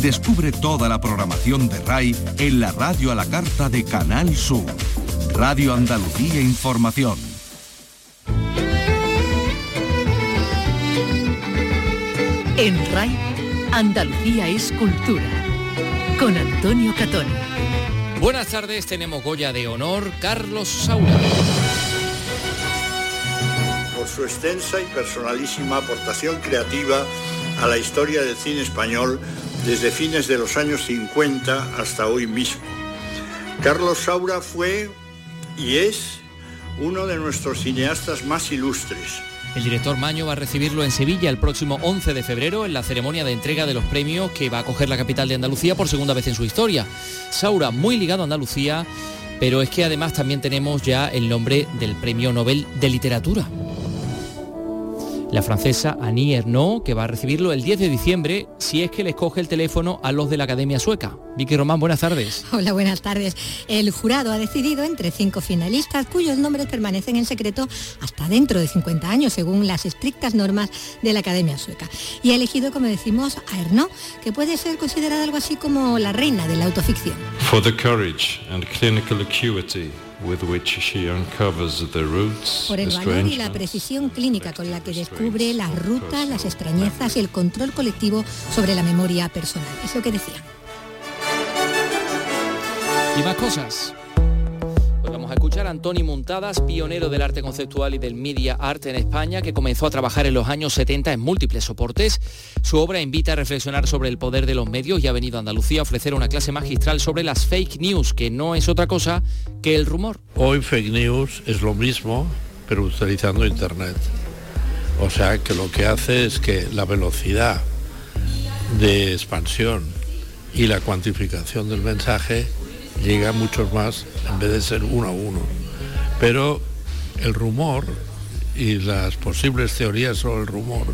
Descubre toda la programación de RAI en la radio a la carta de Canal Sur. Radio Andalucía Información. En RAI, Andalucía es cultura. Con Antonio Catón. Buenas tardes, tenemos Goya de Honor, Carlos Saura. Por su extensa y personalísima aportación creativa a la historia del cine español desde fines de los años 50 hasta hoy mismo. Carlos Saura fue y es uno de nuestros cineastas más ilustres. El director Maño va a recibirlo en Sevilla el próximo 11 de febrero en la ceremonia de entrega de los premios que va a acoger la capital de Andalucía por segunda vez en su historia. Saura muy ligado a Andalucía, pero es que además también tenemos ya el nombre del Premio Nobel de Literatura la francesa Annie Ernaux, que va a recibirlo el 10 de diciembre si es que le escoge el teléfono a los de la Academia Sueca. Vicky Román, buenas tardes. Hola, buenas tardes. El jurado ha decidido entre cinco finalistas cuyos nombres permanecen en secreto hasta dentro de 50 años, según las estrictas normas de la Academia Sueca. Y ha elegido, como decimos, a Ernaux, que puede ser considerada algo así como la reina de la autoficción. For the courage and clinical acuity por el valor y la precisión clínica con la que descubre las rutas, las extrañezas y el control colectivo sobre la memoria personal. Es lo que decía. Y más cosas. A escuchar a Antoni Montadas, pionero del arte conceptual y del media art en España, que comenzó a trabajar en los años 70 en múltiples soportes. Su obra invita a reflexionar sobre el poder de los medios y ha venido a Andalucía a ofrecer una clase magistral sobre las fake news, que no es otra cosa que el rumor. Hoy fake news es lo mismo, pero utilizando Internet. O sea que lo que hace es que la velocidad de expansión y la cuantificación del mensaje llega a muchos más en vez de ser uno a uno. Pero el rumor y las posibles teorías sobre el rumor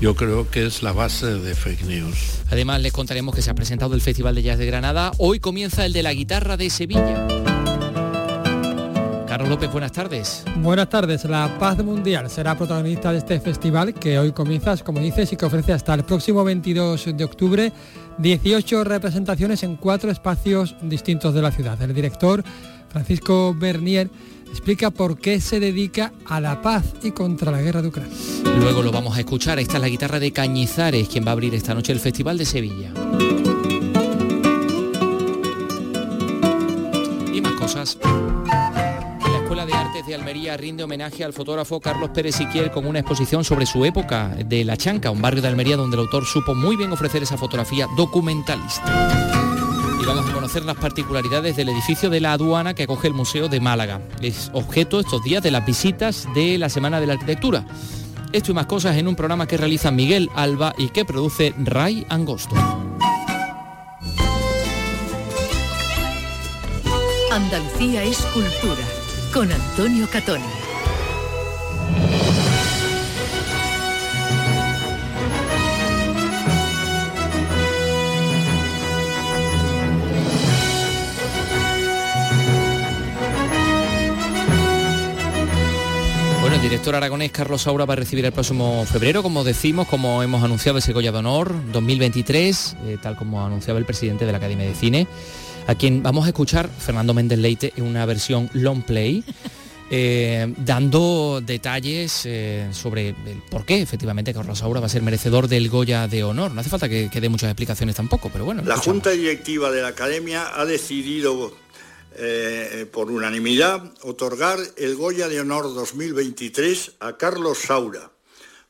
yo creo que es la base de fake news. Además les contaremos que se ha presentado el Festival de Jazz de Granada. Hoy comienza el de la guitarra de Sevilla. Carlos López, buenas tardes. Buenas tardes. La paz mundial será protagonista de este festival que hoy comienza, como dices, y que ofrece hasta el próximo 22 de octubre 18 representaciones en cuatro espacios distintos de la ciudad. El director Francisco Bernier explica por qué se dedica a la paz y contra la guerra de Ucrania. Luego lo vamos a escuchar. Esta es la guitarra de Cañizares, quien va a abrir esta noche el Festival de Sevilla. Y más cosas. De Almería rinde homenaje al fotógrafo Carlos Pérez Siquiel con una exposición sobre su época de La Chanca, un barrio de Almería donde el autor supo muy bien ofrecer esa fotografía documentalista y vamos a conocer las particularidades del edificio de la aduana que acoge el Museo de Málaga. Es objeto estos días de las visitas de la Semana de la Arquitectura. Esto y más cosas en un programa que realiza Miguel Alba y que produce Ray Angosto. Andalucía es cultura con Antonio Catoni. Bueno, el director aragonés Carlos Saura va a recibir el próximo febrero, como decimos, como hemos anunciado ese Goya de Honor 2023, eh, tal como anunciaba el presidente de la Academia de Cine, a quien vamos a escuchar Fernando Méndez Leite en una versión long play. eh, dando detalles eh, sobre el por qué efectivamente Carlos Saura va a ser merecedor del Goya de Honor. No hace falta que, que dé muchas explicaciones tampoco, pero bueno. La escuchamos. Junta Directiva de la Academia ha decidido eh, por unanimidad otorgar el Goya de Honor 2023 a Carlos Saura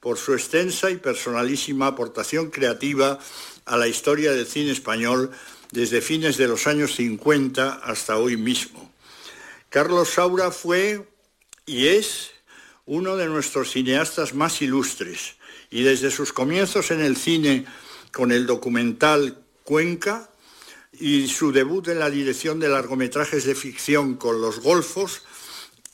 por su extensa y personalísima aportación creativa a la historia del cine español desde fines de los años 50 hasta hoy mismo. Carlos Saura fue y es uno de nuestros cineastas más ilustres y desde sus comienzos en el cine con el documental Cuenca y su debut en la dirección de largometrajes de ficción con Los Golfos,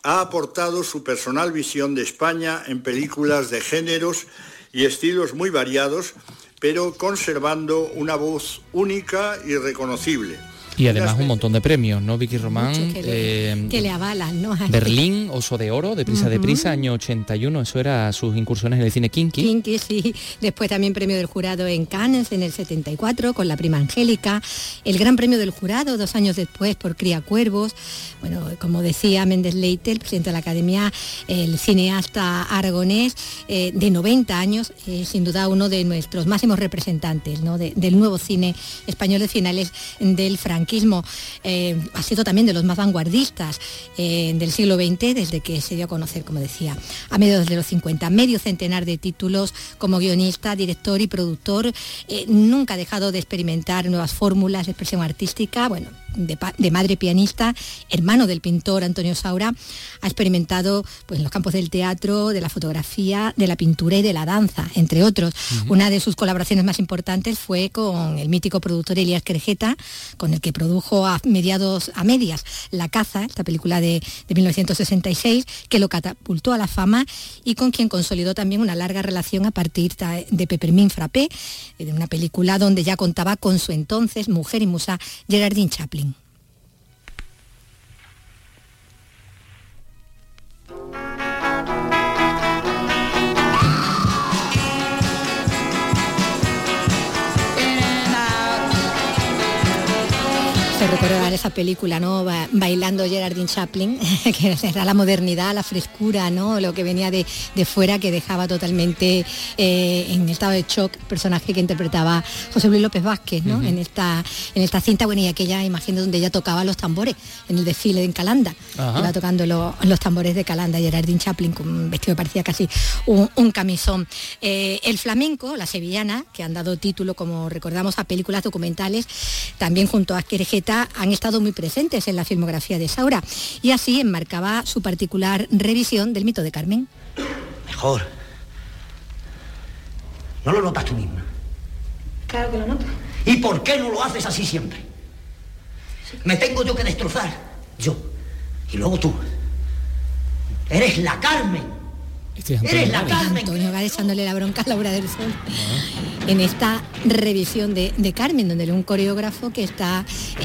ha aportado su personal visión de España en películas de géneros y estilos muy variados, pero conservando una voz única y reconocible, Y además un montón de premios, ¿no, Vicky Román? que, le, eh, que le avalan, ¿no? Berlín, Oso de Oro, de Prisa de Prisa, año 81, eso era sus incursiones en el cine Kinky. Kinky, sí. Después también premio del jurado en Cannes en el 74 con La Prima Angélica. El gran premio del jurado dos años después por Cría Cuervos. Bueno, como decía Méndez Leite, el presidente de la Academia, el cineasta aragonés eh, de 90 años, sin duda uno de nuestros máximos representantes ¿no? del nuevo cine español de finales del franquismo. Eh, ha sido también de los más vanguardistas eh, del siglo XX, desde que se dio a conocer, como decía, a mediados de los 50. Medio centenar de títulos como guionista, director y productor. Eh, nunca ha dejado de experimentar nuevas fórmulas de expresión artística. Bueno, de, madre pianista, hermano del pintor Antonio Saura, ha experimentado pues, en los campos del teatro, de la fotografía, de la pintura y de la danza, entre otros. Una de sus colaboraciones más importantes fue con el mítico productor Elías Querejeta, con el que produjo a mediados a medias La caza, esta película de, 1966, que lo catapultó a la fama y con quien consolidó también una larga relación a partir de Peppermint Frappé, de una película donde ya contaba con su entonces mujer y musa Gerardine Chaplin. Recordar esa película, ¿no? Bailando Gerardine Chaplin, que era la modernidad, la frescura, ¿no? Lo que venía de, fuera, que dejaba totalmente eh, en estado de shock personaje que interpretaba José Luis López Vázquez, ¿no? en, esta, en esta cinta, bueno, y aquella imagen donde ella tocaba los tambores en el desfile en Calanda. Iba tocando los tambores de Calanda, Gerardine Chaplin, con un vestido que parecía casi un, camisón. Eh, el flamenco, la sevillana, que han dado título, como recordamos, a películas documentales, también junto a Querejeta han estado muy presentes en la filmografía de Saura y así enmarcaba su particular revisión del mito de Carmen. Mejor. ¿No lo notas tú misma? Claro que lo noto. ¿Y por qué no lo haces así siempre? Me tengo yo que destrozar. Yo. Y luego tú. Eres la Carmen Eres la Carmen. Antonio va echándole la bronca a Laura del Sol. En esta revisión de, Carmen, donde un coreógrafo que está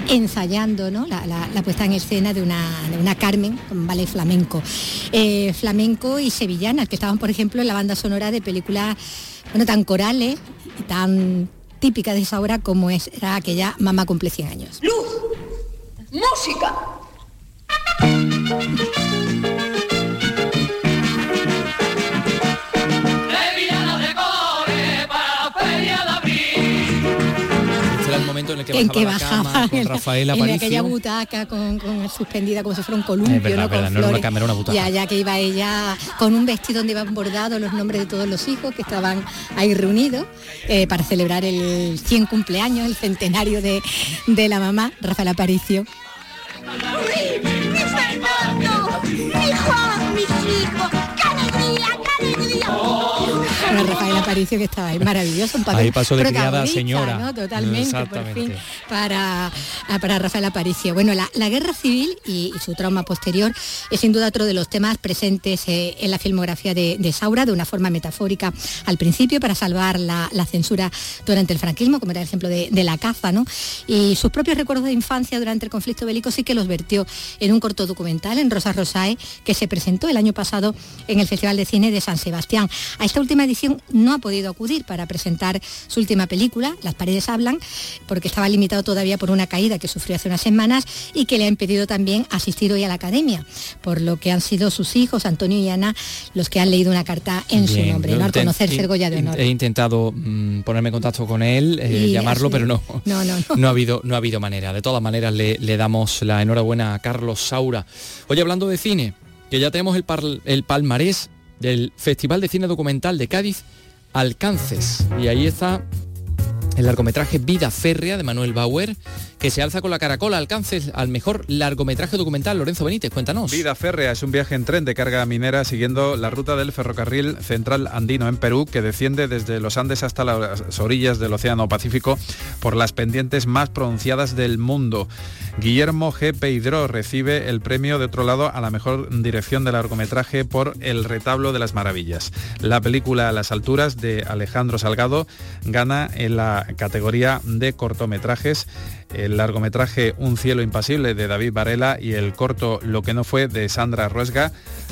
ensayando ¿no? la, puesta en escena de una, de una Carmen con ballet flamenco. Eh, flamenco y sevillanas, que estaban, por ejemplo, en la banda sonora de películas bueno, tan corales y tan típicas de esa obra como es, era aquella Mamá cumple 100 años. ¡Luz! ¡Música! En el que bajaba, la cama, con Rafael Aparicio. En aquella butaca con, suspendida como si fuera un columpio, es verdad, ¿no? Verdad, no era una cámara, una butaca. Y allá que iba ella con un vestido donde iban bordados los nombres de todos los hijos que estaban ahí reunidos eh, para celebrar el 100 cumpleaños, el centenario de, de la mamá, Rafael Aparicio. Rafael Aparicio que estaba ahí maravilloso, un papel ahí pasó de criada señora. Totalmente, por fin, para, para Rafael Aparicio. Bueno, la, guerra civil y, su trauma posterior es sin duda otro de los temas presentes eh, en la filmografía de, Saura, de una forma metafórica al principio, para salvar la, censura durante el franquismo, como era el ejemplo de, la caza, ¿no? Y sus propios recuerdos de infancia durante el conflicto bélico sí que los vertió en un corto documental en Rosa Rosae, que se presentó el año pasado en el Festival de Cine de San Sebastián. A esta última edición no ha podido acudir para presentar su última película, Las paredes hablan, porque estaba limitado todavía por una caída que sufrió hace unas semanas y que le ha impedido también asistir hoy a la academia, por lo que han sido sus hijos, Antonio y Ana, los que han leído una carta en su nombre, ¿no? al conocer ser Goya de Honor. He intentado mm, ponerme en contacto con él, eh, llamarlo, pero no, no, no, no, ha habido, no ha habido manera. De todas maneras, le, damos la enhorabuena a Carlos Saura. Oye, hablando de cine, que ya tenemos el, el palmarés del Festival de Cine Documental de Cádiz, Alcances. Y ahí está el largometraje Vida Férrea de Manuel Bauer, que se alza con la caracola, alcances al mejor largometraje documental. Lorenzo Benítez, cuéntanos. Vida Férrea es un viaje en tren de carga minera siguiendo la ruta del ferrocarril central andino en Perú, que desciende desde los Andes hasta las orillas del Océano Pacífico por las pendientes más pronunciadas del mundo. Guillermo G. Peidró recibe el premio de otro lado a la mejor dirección de largometraje por El retablo de las maravillas. La película A las alturas de Alejandro Salgado gana en la categoría de cortometrajes. El largometraje Un cielo impasible de David Varela y el corto Lo que no fue de Sandra Ruesga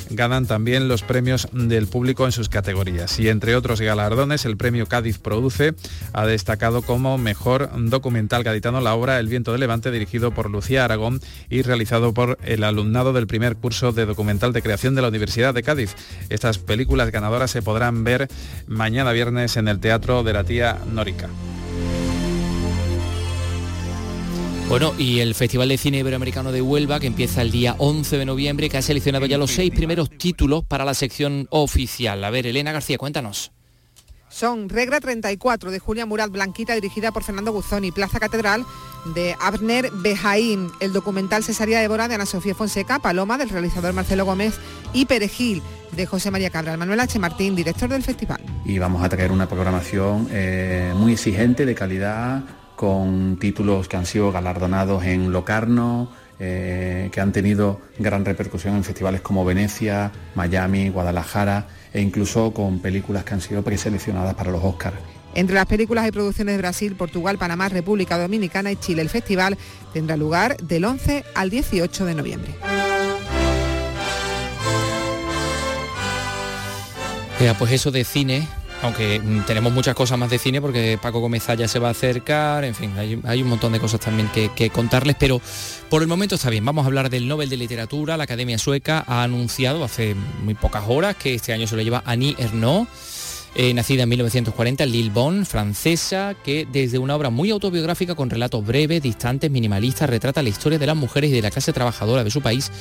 ganan también los premios del público en sus categorías. Y entre otros galardones, el premio Cádiz Produce ha destacado como mejor documental gaditano la obra El viento de Levante dirigido por Lucía Aragón y realizado por el alumnado del primer curso de documental de creación de la Universidad de Cádiz. Estas películas ganadoras se podrán ver mañana viernes en el Teatro de la Tía Nórica. Bueno, y el Festival de Cine Iberoamericano de Huelva, que empieza el día 11 de noviembre, que ha seleccionado ya los seis primeros títulos para la sección oficial. A ver, Elena García, cuéntanos. Son Regra 34 de Julia Murat Blanquita, dirigida por Fernando Guzón, y Plaza Catedral de Abner Bejaín, el documental Cesaria de Bora de Ana Sofía Fonseca, Paloma del realizador Marcelo Gómez y Perejil de José María Cabral. Manuel H. Martín, director del festival. Y vamos a traer una programación eh, muy exigente, de calidad, con títulos que han sido galardonados en Locarno, eh, que han tenido gran repercusión en festivales como Venecia, Miami, Guadalajara e incluso con películas que han sido preseleccionadas para los Oscars. Entre las películas y producciones de Brasil, Portugal, Panamá, República Dominicana y Chile, el festival tendrá lugar del 11 al 18 de noviembre. pues eso de cine, aunque mm, tenemos muchas cosas más de cine porque Paco Gómez ya se va a acercar, en fin, hay, un montón de cosas también que, contarles, pero por el momento está bien. Vamos a hablar del Nobel de Literatura. La Academia Sueca ha anunciado hace muy pocas horas que este año se lo lleva Annie Ernaux. Eh, nacida en 1940 en francesa, que desde una obra muy autobiográfica con relatos breves, distantes, minimalistas, retrata la historia de las mujeres y de la clase trabajadora de su país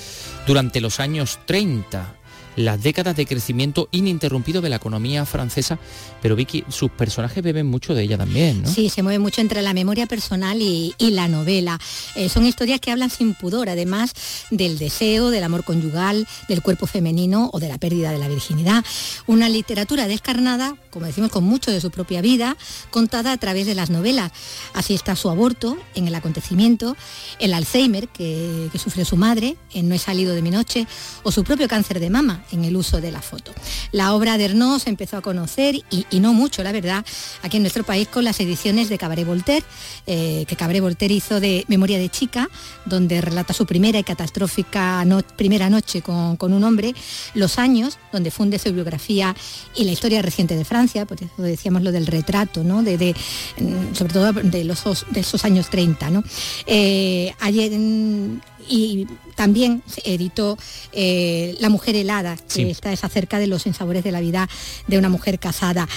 durante los años 30 las décadas de crecimiento ininterrumpido de la economía francesa, pero Vicky, sus personajes beben mucho de ella también. Sí, se mueve mucho entre la memoria personal y, la novela. Eh, son historias que hablan sin pudor, además del deseo, del amor conyugal, del cuerpo femenino o de la pérdida de la virginidad. Una literatura descarnada, como decimos, con mucho de su propia vida, contada a través de las novelas. Así está su aborto en el acontecimiento, el Alzheimer que, que sufre su madre en No he salido de mi noche, o su propio cáncer de mama en el uso de la foto. La obra de Ernaux se empezó a conocer, y, no mucho, la verdad, aquí en nuestro país con las ediciones de Cabaret Voltaire, eh, que Cabaret Voltaire hizo de Memoria de Chica, donde relata su primera y catastrófica primera noche con, un hombre, los años, donde funde su biografía y la historia reciente de Francia, por eso decíamos lo del retrato, ¿no? de, mm, sobre todo de, los, de esos años 30. ¿no? Eh, ayer y también editó eh, La mujer helada, que está es acerca de los ensabores de la vida de una mujer casada.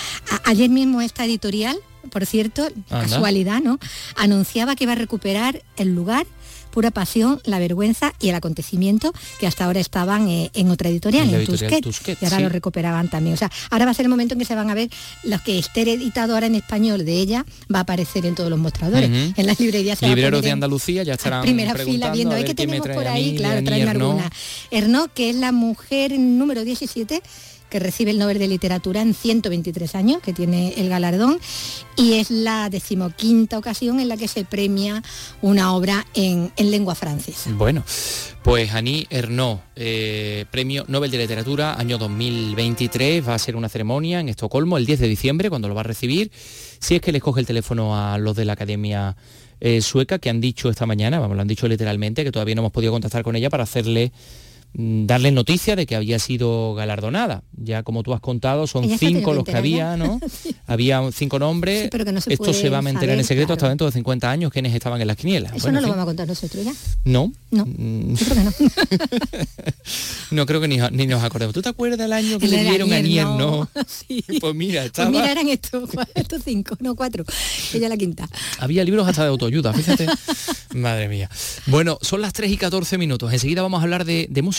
ayer mismo esta editorial, por cierto, casualidad, ¿no? Anunciaba que iba a recuperar el lugar pura pasión, la vergüenza y el acontecimiento que hasta ahora estaban eh, en otra editorial, en, Tusquets, y ahora lo recuperaban también. O sea, ahora va a ser el momento en que se van a ver los que esté editado ahora en español de ella, va a aparecer en todos los mostradores, en las librerías. Libreros de Andalucía ya estarán primera fila viendo, ¿qué tenemos por ahí? claro, traen alguna. Hernó, que es la mujer número 17 que recibe el Nobel de Literatura en 123 años, que tiene el galardón, y es la decimoquinta ocasión en la que se premia una obra en, lengua francesa. Bueno, pues Annie Ernaux, eh, Premio Nobel de Literatura, año 2023, va a ser una ceremonia en Estocolmo el 10 de diciembre, cuando lo va a recibir, si es que le coge el teléfono a los de la Academia eh, Sueca, que han dicho esta mañana, vamos, lo han dicho literalmente, que todavía no hemos podido contactar con ella para hacerle darle noticia de que había sido galardonada. Ya como tú has contado, son cinco los que había, ¿no? Había cinco nombres. Esto se va a mantener en secreto hasta dentro de 50 años quienes estaban en las quinielas. Eso no lo vamos a contar nosotros ya. No. No. Mm. creo que no. no creo que ni, nos acordemos. ¿Tú te acuerdas del año que le dieron a Nier? No. Pues mira, estaba... Pues mira, eran estos, estos cinco, no cuatro. Ella la quinta. Había libros hasta de autoayuda, fíjate. Madre mía. Bueno, son las 3 y 14 minutos. Enseguida vamos a hablar de, de música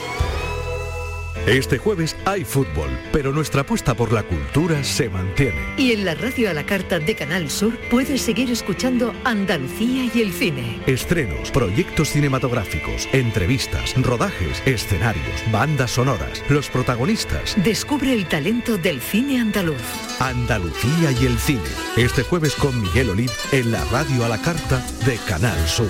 Este jueves hay fútbol, pero nuestra apuesta por la cultura se mantiene. Y en la radio a la carta de Canal Sur puedes seguir escuchando Andalucía y el cine. Estrenos, proyectos cinematográficos, entrevistas, rodajes, escenarios, bandas sonoras, los protagonistas. Descubre el talento del cine andaluz. Andalucía y el cine. Este jueves con Miguel Oliv en la radio a la carta de Canal Sur.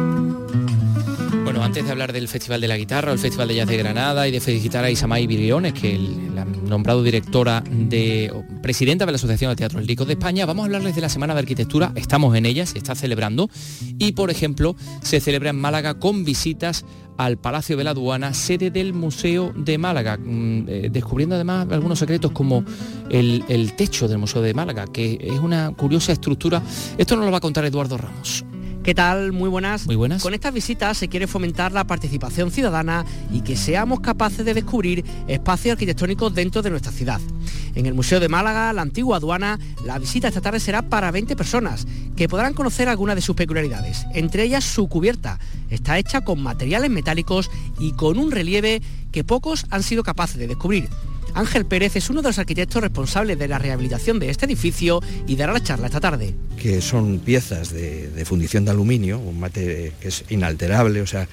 Bueno, antes de hablar del Festival de la Guitarra, el Festival de Jazz de Granada y de felicitar a Isamay Viriones, que el, la han nombrado directora de presidenta de la Asociación de Teatros Líricos de España, vamos a hablarles de la Semana de Arquitectura. Estamos en ella, se está celebrando y, por ejemplo, se celebra en Málaga con visitas al Palacio de la Aduana, sede del Museo de Málaga, mm, eh, descubriendo además algunos secretos como el, el techo del Museo de Málaga, que es una curiosa estructura. Esto nos lo va a contar Eduardo Ramos. ¿Qué tal? Muy buenas. Muy buenas. Con estas visitas se quiere fomentar la participación ciudadana y que seamos capaces de descubrir espacios arquitectónicos dentro de nuestra ciudad. En el Museo de Málaga, la antigua aduana, la visita esta tarde será para 20 personas, que podrán conocer algunas de sus peculiaridades, entre ellas su cubierta. Está hecha con materiales metálicos y con un relieve que pocos han sido capaces de descubrir. Ángel Pérez es uno de los arquitectos responsables de la rehabilitación de este edificio y dará la charla esta tarde. Que son piezas de, fundición de aluminio, un mate que es inalterable, o sea,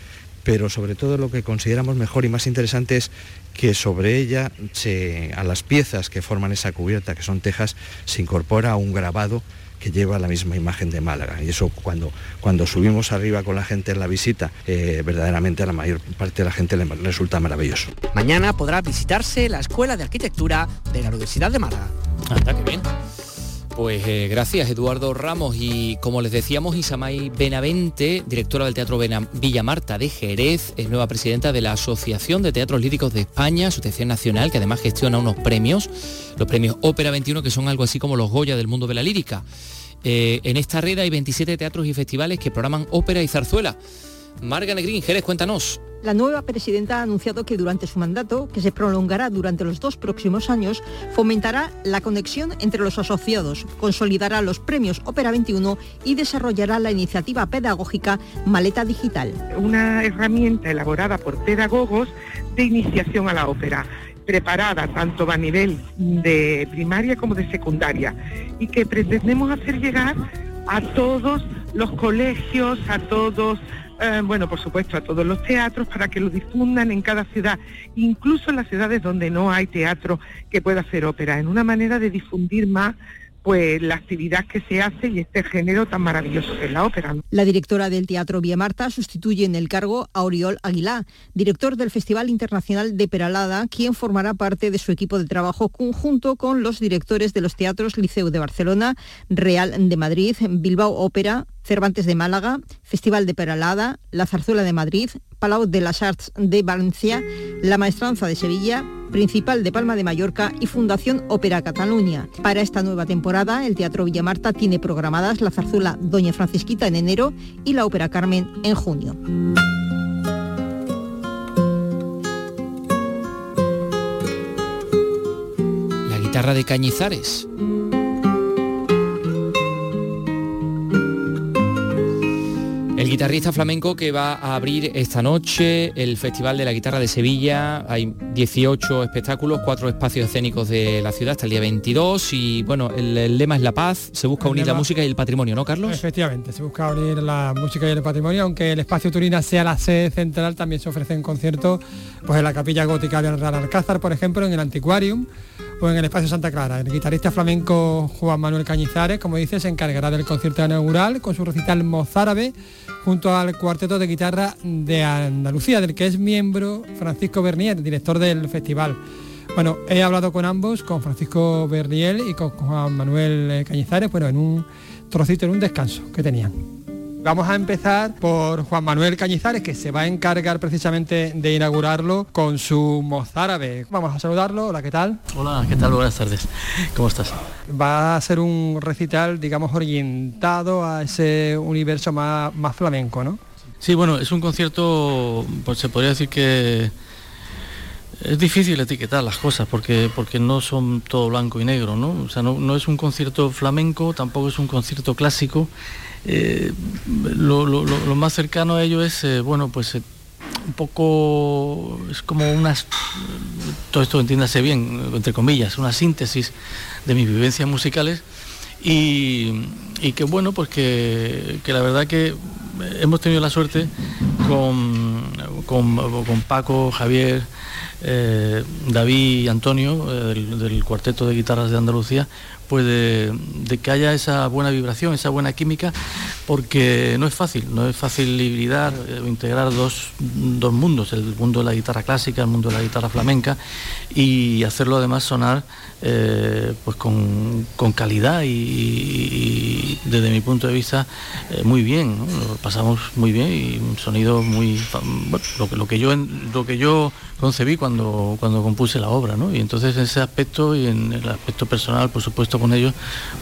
pero sobre todo lo que consideramos mejor y más interesante es que sobre ella, a las piezas que forman esa cubierta, que son tejas, se incorpora un grabado que lleva la misma imagen de Málaga. Y eso cuando, cuando subimos arriba con la gente en la visita, eh, verdaderamente a la mayor parte de la gente le resulta maravilloso. Mañana podrá visitarse la Escuela de Arquitectura de la Universidad de Málaga. Anda, qué bien. Pues eh, gracias Eduardo Ramos y como les decíamos Isamay Benavente, directora del Teatro Villa Marta de Jerez, es nueva presidenta de la Asociación de Teatros Líricos de España, Asociación Nacional, que además gestiona unos premios, los premios Ópera 21, que son algo así como los Goya del mundo de la lírica. Eh, en esta red hay 27 teatros y festivales que programan ópera y zarzuela. Marga Negrín, Jerez, cuéntanos. La nueva presidenta ha anunciado que durante su mandato, que se prolongará durante los dos próximos años, fomentará la conexión entre los asociados, consolidará los premios Ópera 21 y desarrollará la iniciativa pedagógica Maleta Digital. una herramienta elaborada por pedagogos de iniciación a la ópera, preparada tanto a nivel de primaria como de secundaria y que pretendemos hacer llegar a todos los colegios, a todos, eh, bueno, por supuesto, a todos los teatros para que lo difundan en cada ciudad, incluso en las ciudades donde no hay teatro que pueda hacer ópera, en una manera de difundir más pues la actividad que se hace y este género tan maravilloso que es la ópera. La directora del Teatro Vía Marta sustituye en el cargo a Oriol Aguilá, director del Festival Internacional de Peralada, quien formará parte de su equipo de trabajo conjunto con los directores de los teatros Liceu de Barcelona, Real de Madrid, Bilbao Ópera, Cervantes de Málaga, Festival de Peralada, La Zarzuela de Madrid, Palau de las Arts de Valencia, La Maestranza de Sevilla, Principal de Palma de Mallorca y Fundación Ópera Cataluña. Para esta nueva temporada, el Teatro Villamarta tiene programadas la zarzuela Doña Francisquita en enero y la Ópera Carmen en junio. La guitarra de Cañizares. El guitarrista flamenco que va a abrir esta noche el Festival de la Guitarra de Sevilla. Hay 18 espectáculos, cuatro espacios escénicos de la ciudad hasta el día 22 y bueno, el, el lema es la paz, se busca El unir la música y el patrimonio, ¿no, Carlos? Efectivamente, se busca unir la música y el patrimonio, aunque el espacio Turina sea la sede central, también se ofrecen conciertos pues en la capilla gótica Real Alcázar, por ejemplo, en el Antiquarium o en el espacio Santa Clara. El guitarrista flamenco Juan Manuel Cañizares, como dice, se encargará del concierto inaugural con su recital mozárabe junto al cuarteto de guitarra de Andalucía, del que es miembro Francisco Bernier, director del festival. Bueno, he hablado con ambos, con Francisco Berniel y con Juan Manuel eh, Cañizares, bueno, en un trocito, en un descanso que tenían. Vamos a empezar por Juan Manuel Cañizares, que se va a encargar precisamente de inaugurarlo con su mozárabe. Vamos a saludarlo. Hola, ¿qué tal? Hola, ¿qué tal? Buenas tardes. ¿Cómo estás? Va a ser un recital, digamos, orientado a ese universo más, más flamenco, ¿no? Sí, bueno, es un concierto, pues se podría decir que es difícil etiquetar las cosas porque, porque no son todo blanco y negro, ¿no? O sea, no, no es un concierto flamenco, tampoco es un concierto clásico. Eh, lo, más cercano a ello es, eh, bueno, pues eh, un poco, es como unas, todo esto entiéndase bien, entre comillas, una síntesis de mis vivencias musicales y, que bueno, pues que, que la verdad que hemos tenido la suerte con, con, con Paco, Javier, David y Antonio del cuarteto de guitarras de Andalucía, pues de, que haya esa buena vibración, esa buena química, porque no es fácil, no es fácil hibridar, eh, integrar dos, mundos, el mundo de la guitarra clásica, el mundo de la guitarra flamenca, y hacerlo además sonar eh, pues con, calidad y, desde mi punto de vista eh, muy bien, lo pasamos muy bien y un sonido muy lo, que, lo que yo lo que yo concebí cuando, cuando compuse la obra, ¿no? Y entonces en ese aspecto y en el aspecto personal, por supuesto, con ellos,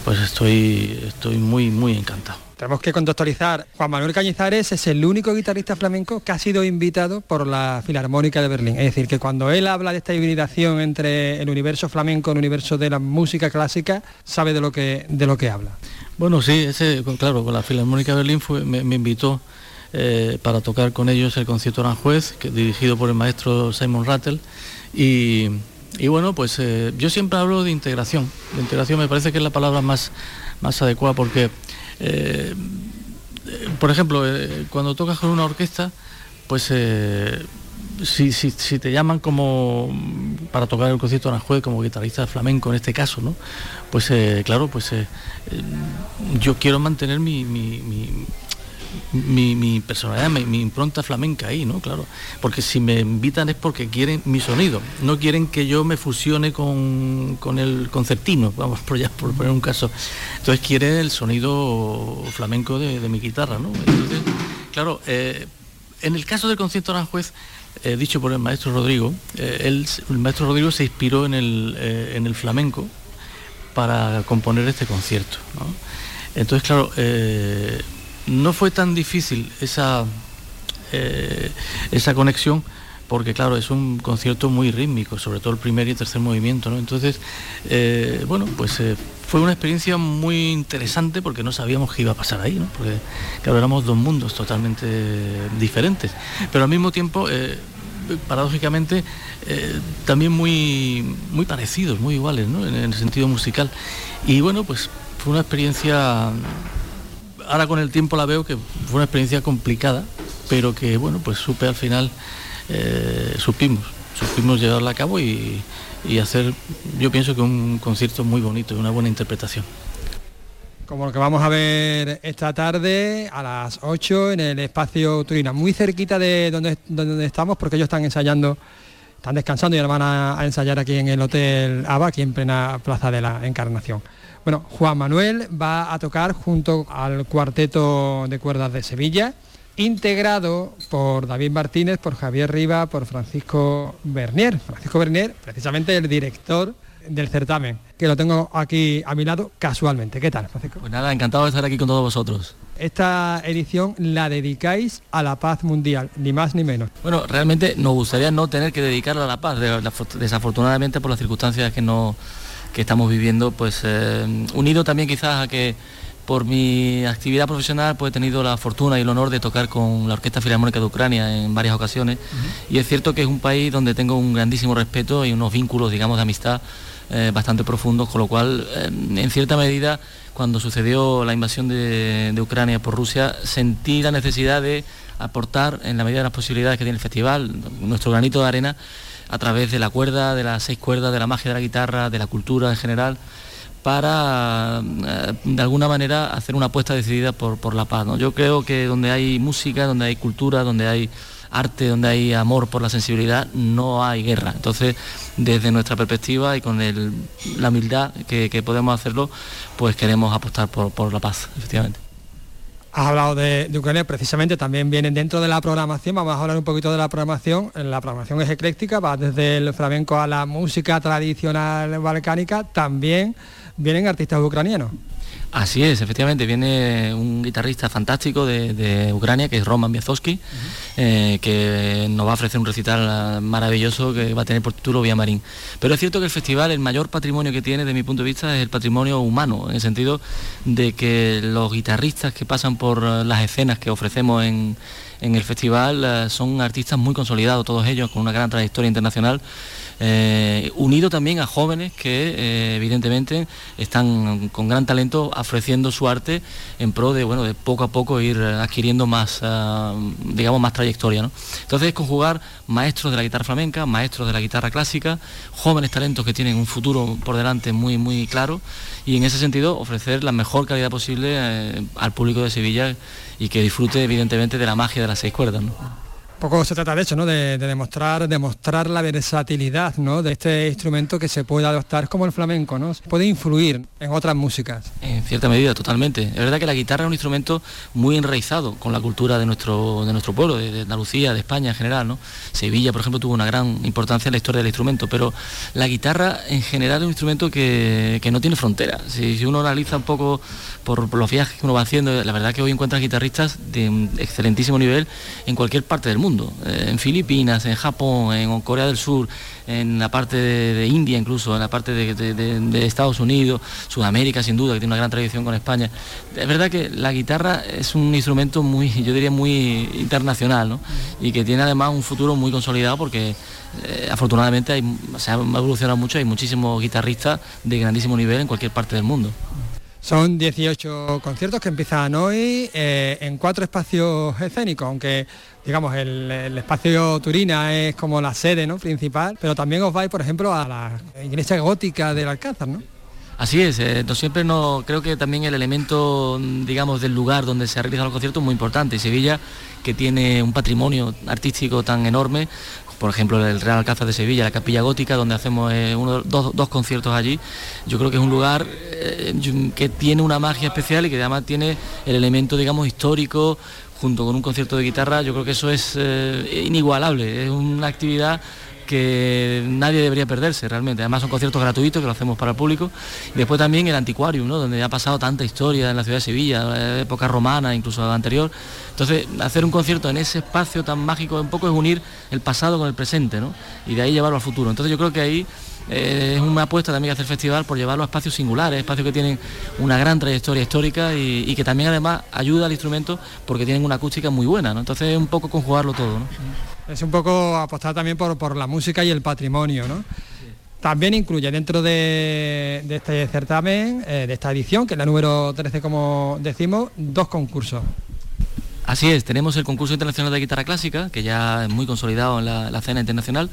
pues estoy, estoy muy, muy encantado. Tenemos que contextualizar, Juan Manuel Cañizares es el único guitarrista flamenco que ha sido invitado por la Filarmónica de Berlín. Es decir, que cuando él habla de esta hibridación entre el universo flamenco y el universo de la música clásica, sabe de lo que, de lo que habla. Bueno, sí, ese, claro, con la Filarmónica de Berlín fue, me, invitó eh, para tocar con ellos el concierto Aranjuez, que, dirigido por el maestro Simon Rattle, y, bueno, pues eh, yo siempre hablo de integración. De integración me parece que es la palabra más, más adecuada porque, eh, por ejemplo, cuando tocas con una orquesta, pues si, si, te llaman como para tocar el concierto Aranjuez como guitarrista flamenco en este caso, ¿no? Pues claro, pues yo quiero mantener mi, mi, personalidad, mi, impronta flamenca ahí, ¿no? Claro. Porque si me invitan es porque quieren mi sonido, no quieren que yo me fusione con, el concertino, vamos por ya por poner un caso. Entonces quieren el sonido flamenco de, mi guitarra, ¿no? Entonces, claro, eh, en el caso del concierto Aranjuez, eh, dicho por el maestro Rodrigo, eh, el maestro Rodrigo se inspiró en el, en el flamenco para componer este concierto. Entonces, claro, no fue tan difícil esa, eh, esa conexión porque claro, es un concierto muy rítmico, sobre todo el primer y tercer movimiento, ¿no? Entonces, eh, bueno, pues eh, fue una experiencia muy interesante porque no sabíamos qué iba a pasar ahí, ¿no? Porque, claro, dos mundos totalmente diferentes, pero al mismo tiempo, paradójicamente, también muy, muy parecidos, muy iguales, ¿no? En, en el sentido musical. Y bueno, pues fue una experiencia ahora con el tiempo la veo que fue una experiencia complicada, pero que bueno, pues supe al final, eh, supimos, supimos llevarla a cabo y, hacer, yo pienso que un concierto muy bonito y una buena interpretación. Como lo que vamos a ver esta tarde a las 8 en el espacio Turina, muy cerquita de donde, donde estamos porque ellos están ensayando, están descansando y ahora van a, a ensayar aquí en el Hotel ABA, aquí en plena Plaza de la Encarnación. Bueno, Juan Manuel va a tocar junto al cuarteto de cuerdas de Sevilla, integrado por David Martínez, por Javier Riva, por Francisco Bernier. Francisco Bernier, precisamente el director del certamen, que lo tengo aquí a mi lado casualmente. ¿Qué tal, Francisco? Pues nada, encantado de estar aquí con todos vosotros. Esta edición la dedicáis a la paz mundial, ni más ni menos. Bueno, realmente nos gustaría no tener que dedicarla a la paz, desafortunadamente por las circunstancias que no que estamos viviendo, pues eh, unido también quizás a que por mi actividad profesional pues he tenido la fortuna y el honor de tocar con la Orquesta Filarmónica de Ucrania en varias ocasiones. Y es cierto que es un país donde tengo un grandísimo respeto y unos vínculos, digamos, de amistad eh, bastante profundos, con lo cual, eh, en cierta medida, cuando sucedió la invasión de, de, Ucrania por Rusia, sentí la necesidad de aportar, en la medida de las posibilidades que tiene el festival, nuestro granito de arena, a través de la cuerda, de las seis cuerdas, de la magia de la guitarra, de la cultura en general, para eh, de alguna manera hacer una apuesta decidida por, la paz. Yo creo que donde hay música, donde hay cultura, donde hay arte, donde hay amor por la sensibilidad, no hay guerra. Entonces, desde nuestra perspectiva y con la humildad que, podemos hacerlo, pues queremos apostar por, por la paz, efectivamente. Has hablado de, Ucrania, precisamente también vienen dentro de la programación, vamos a hablar un poquito de la programación. La programación es ecléctica, va desde el flamenco a la música tradicional balcánica, también vienen artistas ucranianos. Así es, efectivamente, viene un guitarrista fantástico de, Ucrania, que es Roman Biazowski, eh, que nos va a ofrecer un recital maravilloso que va a tener por título Vía Marín. Pero es cierto que el festival, el mayor patrimonio que tiene, de mi punto de vista, es el patrimonio humano, en el sentido de que los guitarristas que pasan por las escenas que ofrecemos en, en el festival eh, son artistas muy consolidados, todos ellos, con una gran trayectoria internacional eh, unido también a jóvenes que eh, evidentemente están con gran talento ofreciendo su arte en pro de, bueno, de poco a poco ir adquiriendo más, ah, digamos, más trayectoria. ¿no? Entonces, conjugar maestros de la guitarra flamenca, maestros de la guitarra clásica, jóvenes talentos que tienen un futuro por delante muy, muy claro y en ese sentido ofrecer la mejor calidad posible eh, al público de Sevilla y que disfrute evidentemente de la magia de las seis cuerdas. Poco se trata de eso, ¿no? De, demostrar, demostrar la versatilidad ¿no? de este instrumento que se puede adoptar como el flamenco, ¿no? Puede influir en otras músicas. En cierta medida, totalmente. Es verdad que la guitarra es un instrumento muy enraizado con la cultura de nuestro, de nuestro pueblo, de, Andalucía, de España en general, ¿no? Sevilla, por ejemplo, tuvo una gran importancia en la historia del instrumento, pero la guitarra en general es un instrumento que, no tiene frontera. Si, uno analiza un poco por, por los viajes que uno va haciendo, la verdad que hoy encuentras guitarristas de un excelentísimo nivel en cualquier parte del mundo eh, en Filipinas, en Japón, en Corea del Sur, en la parte de, India incluso, en la parte de, Estados Unidos, Sudamérica sin duda, que tiene una gran tradición con España. Es verdad que la guitarra es un instrumento muy, yo diría, muy internacional, Y que tiene además un futuro muy consolidado porque eh, afortunadamente se ha evolucionado mucho, hay muchísimos guitarristas de grandísimo nivel en cualquier parte del mundo. Son 18 conciertos que empiezan hoy eh, en cuatro espacios escénicos, aunque digamos el, espacio Turina es como la sede ¿no? principal, pero también os vais, por ejemplo, a la iglesia gótica del Alcázar, ¿no? Así es, eh, siempre no, creo que también el elemento, digamos, del lugar donde se realizan los conciertos es muy importante. Sevilla, que tiene un patrimonio artístico tan enorme, por ejemplo el Real Alcázar de Sevilla, la Capilla Gótica, donde hacemos eh, dos, conciertos allí. Yo creo que es un lugar eh, que tiene una magia especial y que además tiene el elemento, digamos, histórico, junto con un concierto de guitarra, yo creo que eso es eh, inigualable, es una actividad que nadie debería perderse realmente. Además son conciertos gratuitos que lo hacemos para el público. Y después también el Antiquarium, ¿no? donde ha pasado tanta historia en la ciudad de Sevilla, época romana, incluso anterior. Entonces, hacer un concierto en ese espacio tan mágico un poco es unir el pasado con el presente, ¿no? Y de ahí llevarlo al futuro. Entonces yo creo que ahí eh, es una apuesta también que hace el festival por llevarlo a espacios singulares, espacios que tienen una gran trayectoria histórica y, que también además ayuda al instrumento porque tienen una acústica muy buena, ¿no? Entonces es un poco conjugarlo todo, Es un poco apostar también por, la música y el patrimonio, ¿no? También incluye dentro de, este certamen, eh, de esta edición, que es la número 13 como decimos, dos concursos. Así es, tenemos el concurso internacional de guitarra clásica, que ya es muy consolidado en la, la escena internacional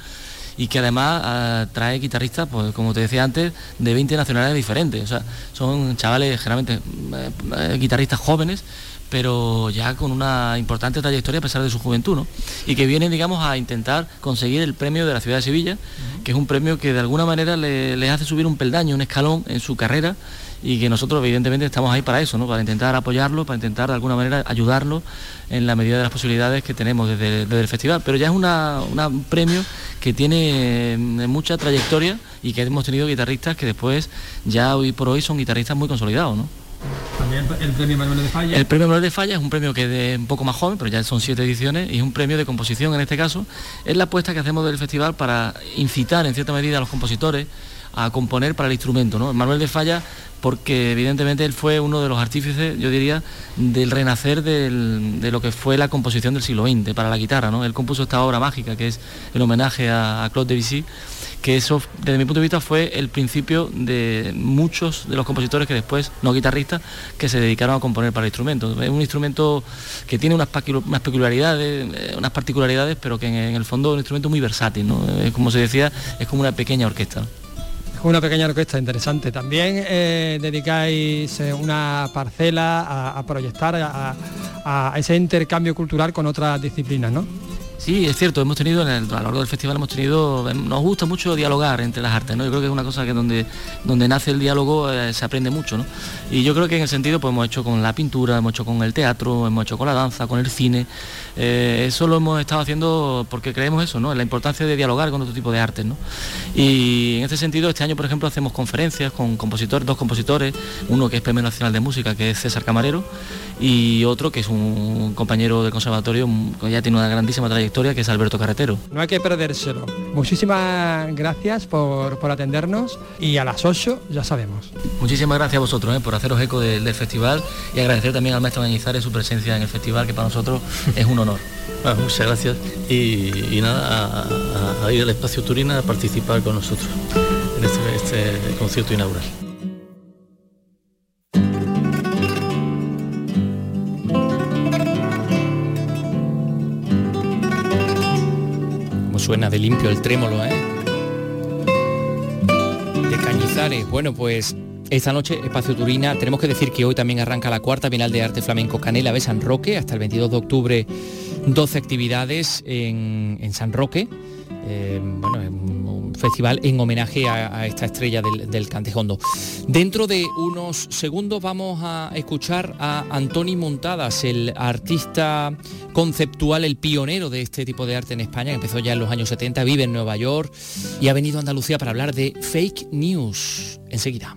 y que además ah, trae guitarristas, pues como te decía antes, de 20 nacionalidades diferentes. O sea, son chavales generalmente eh, eh, guitarristas jóvenes pero ya con una importante trayectoria a pesar de su juventud, ¿no? Y que vienen, digamos, a intentar conseguir el premio de la ciudad de Sevilla, que es un premio que de alguna manera les hace subir un peldaño, un escalón en su carrera y que nosotros evidentemente estamos ahí para eso, ¿no? para intentar apoyarlo, para intentar de alguna manera ayudarlo en la medida de las posibilidades que tenemos desde, el festival. Pero ya es un premio que tiene mm, mucha trayectoria y que hemos tenido guitarristas que después ya hoy por hoy son guitarristas muy consolidados. ¿no? También el premio Manuel de Falla. El premio Manuel de Falla es un premio que es un poco más joven, pero ya son siete ediciones, y es un premio de composición en este caso. Es la apuesta que hacemos del festival para incitar en cierta medida a los compositores a componer para el instrumento. ¿no? Manuel de Falla porque evidentemente él fue uno de los artífices, yo diría, del renacer de lo que fue la composición del siglo XX para la guitarra. ¿no? Él compuso esta obra mágica que es el homenaje a, Claude Debussy, que eso, desde mi punto de vista, fue el principio de muchos de los compositores que después, no guitarristas, que se dedicaron a componer para el instrumento. Es un instrumento que tiene unas, peculiaridades, eh, unas particularidades, pero que en, el fondo es un instrumento muy versátil. ¿no? como se decía, es como una pequeña orquesta una pequeña orquesta interesante. También eh, dedicáis eh, una parcela a, proyectar a, ese intercambio cultural con otras disciplinas, ¿no? Sí, es cierto, hemos tenido, a lo largo del festival hemos tenido, em, nos gusta mucho dialogar entre las artes, ¿no? Yo creo que es una cosa que donde, donde nace el diálogo eh, se aprende mucho, ¿no? Y yo creo que en el sentido pues hemos hecho con la pintura, hemos hecho con el teatro, hemos hecho con la danza, con el cine, eh, eso lo hemos estado haciendo porque creemos eso, ¿no? La importancia de dialogar con otro tipo de artes, ¿no? Y en este sentido, este año, por ejemplo, hacemos conferencias con compositores, dos compositores, uno que es Premio Nacional de Música, que es César Camarero, y otro que es un compañero del conservatorio que ya tiene una grandísima trayectoria, que es Alberto Carretero. No hay que perdérselo. Muchísimas gracias por, atendernos y a las 8 ya sabemos. Muchísimas gracias a vosotros ¿eh? por haceros eco del, festival y agradecer también al maestro Gañizares su presencia en el festival, que para nosotros es un honor. muchas gracias y, nada, a, ir al espacio Turina a participar con nosotros en este, este concierto inaugural. suena de limpio el trémolo, ¿eh? De Cañizares. Bueno, pues esta noche, Espacio Turina, tenemos que decir que hoy también arranca la cuarta Bienal de Arte Flamenco Canela de San Roque, hasta el 22 de octubre 12 actividades en, San Roque. Eh, bueno, un festival en homenaje a, esta estrella del, del, Cantejondo. Dentro de unos segundos vamos a escuchar a Antoni Montadas, el artista conceptual, el pionero de este tipo de arte en España, que empezó ya en los años 70, vive en Nueva York y ha venido a Andalucía para hablar de fake news. Enseguida.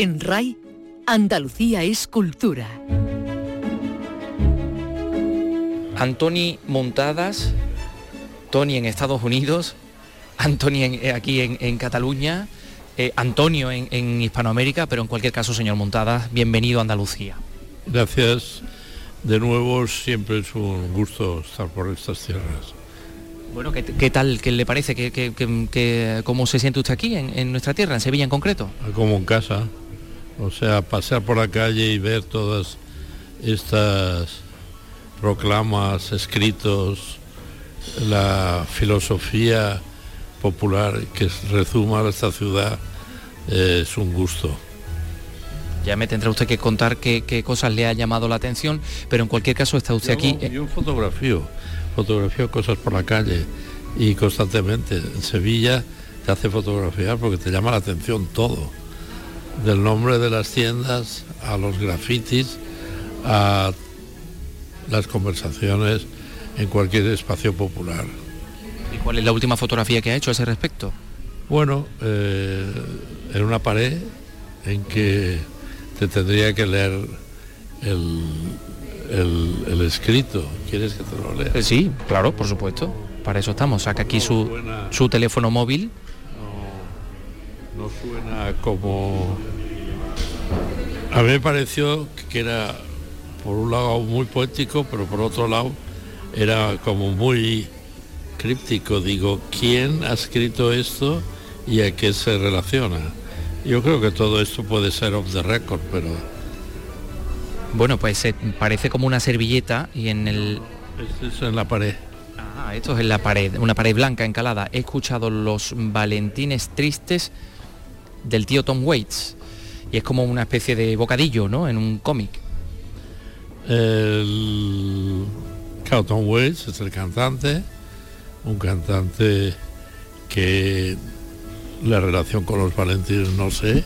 En RAI, Andalucía es cultura. Antoni Montadas, Tony en Estados Unidos, Antoni eh, aquí en, Cataluña, eh, Antonio en, Hispanoamérica, pero en cualquier caso, señor Montadas, bienvenido a Andalucía. Gracias. De nuevo, siempre es un gusto estar por estas tierras. Bueno, ¿qué, tal? ¿Qué le parece? ¿Qué, cómo se siente usted aquí, en, nuestra tierra, en Sevilla en concreto? Como en casa. O sea, pasear por la calle y ver todas estas proclamas, escritos, la filosofía popular que rezuma esta ciudad es un gusto. Ya me tendrá usted que contar qué, cosas le ha llamado la atención, pero en cualquier caso está usted aquí. Yo fotografío, fotografío cosas por la calle y constantemente. En Sevilla te hace fotografiar porque te llama la atención todo del nombre de las tiendas a los grafitis, a las conversaciones en cualquier espacio popular. ¿Y cuál es la última fotografía que ha hecho a ese respecto? Bueno, eh, en una pared en que te tendría que leer el, el, escrito. ¿Quieres que te lo lea? Eh, sí, claro, por supuesto. Para eso estamos. Saca aquí su, su teléfono móvil no suena como... A mí me pareció que era, por un lado, muy poético, pero por otro lado, era como muy críptico. Digo, ¿quién ha escrito esto y a qué se relaciona? Yo creo que todo esto puede ser off the record, pero... Bueno, pues parece como una servilleta y en el... Es en la pared. Ah, esto es en la pared, una pared blanca encalada. He escuchado los Valentines tristes del tío Tom Waits. Y es como una especie de bocadillo, ¿no? En un cómic. El... Tom Waits es el cantante, un cantante que la relación con los valentines no sé,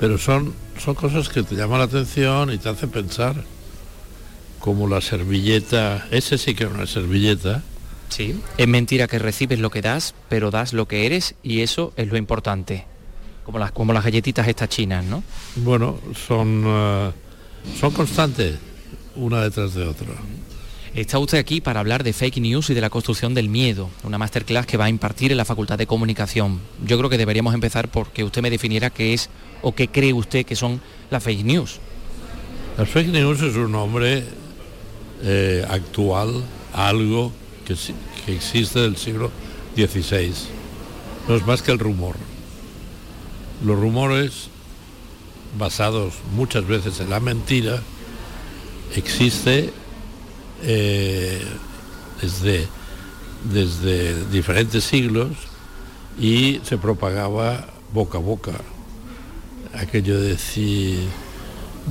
pero son, son cosas que te llaman la atención y te hacen pensar, como la servilleta, ese sí que es una servilleta. Sí, es mentira que recibes lo que das, pero das lo que eres y eso es lo importante como las, como las galletitas estas chinas, ¿no? Bueno, son, eh, son constantes, una detrás de otra. Está usted aquí para hablar de fake news y de la construcción del miedo, una masterclass que va a impartir en la Facultad de Comunicación. Yo creo que deberíamos empezar porque usted me definiera qué es o qué cree usted que son las fake news. Las fake news es un nombre eh, actual algo que, que existe del siglo XVI. No es más que el rumor los rumores basados muchas veces en la mentira existe eh, desde, desde diferentes siglos y se propagaba boca a boca. Aquello de decir,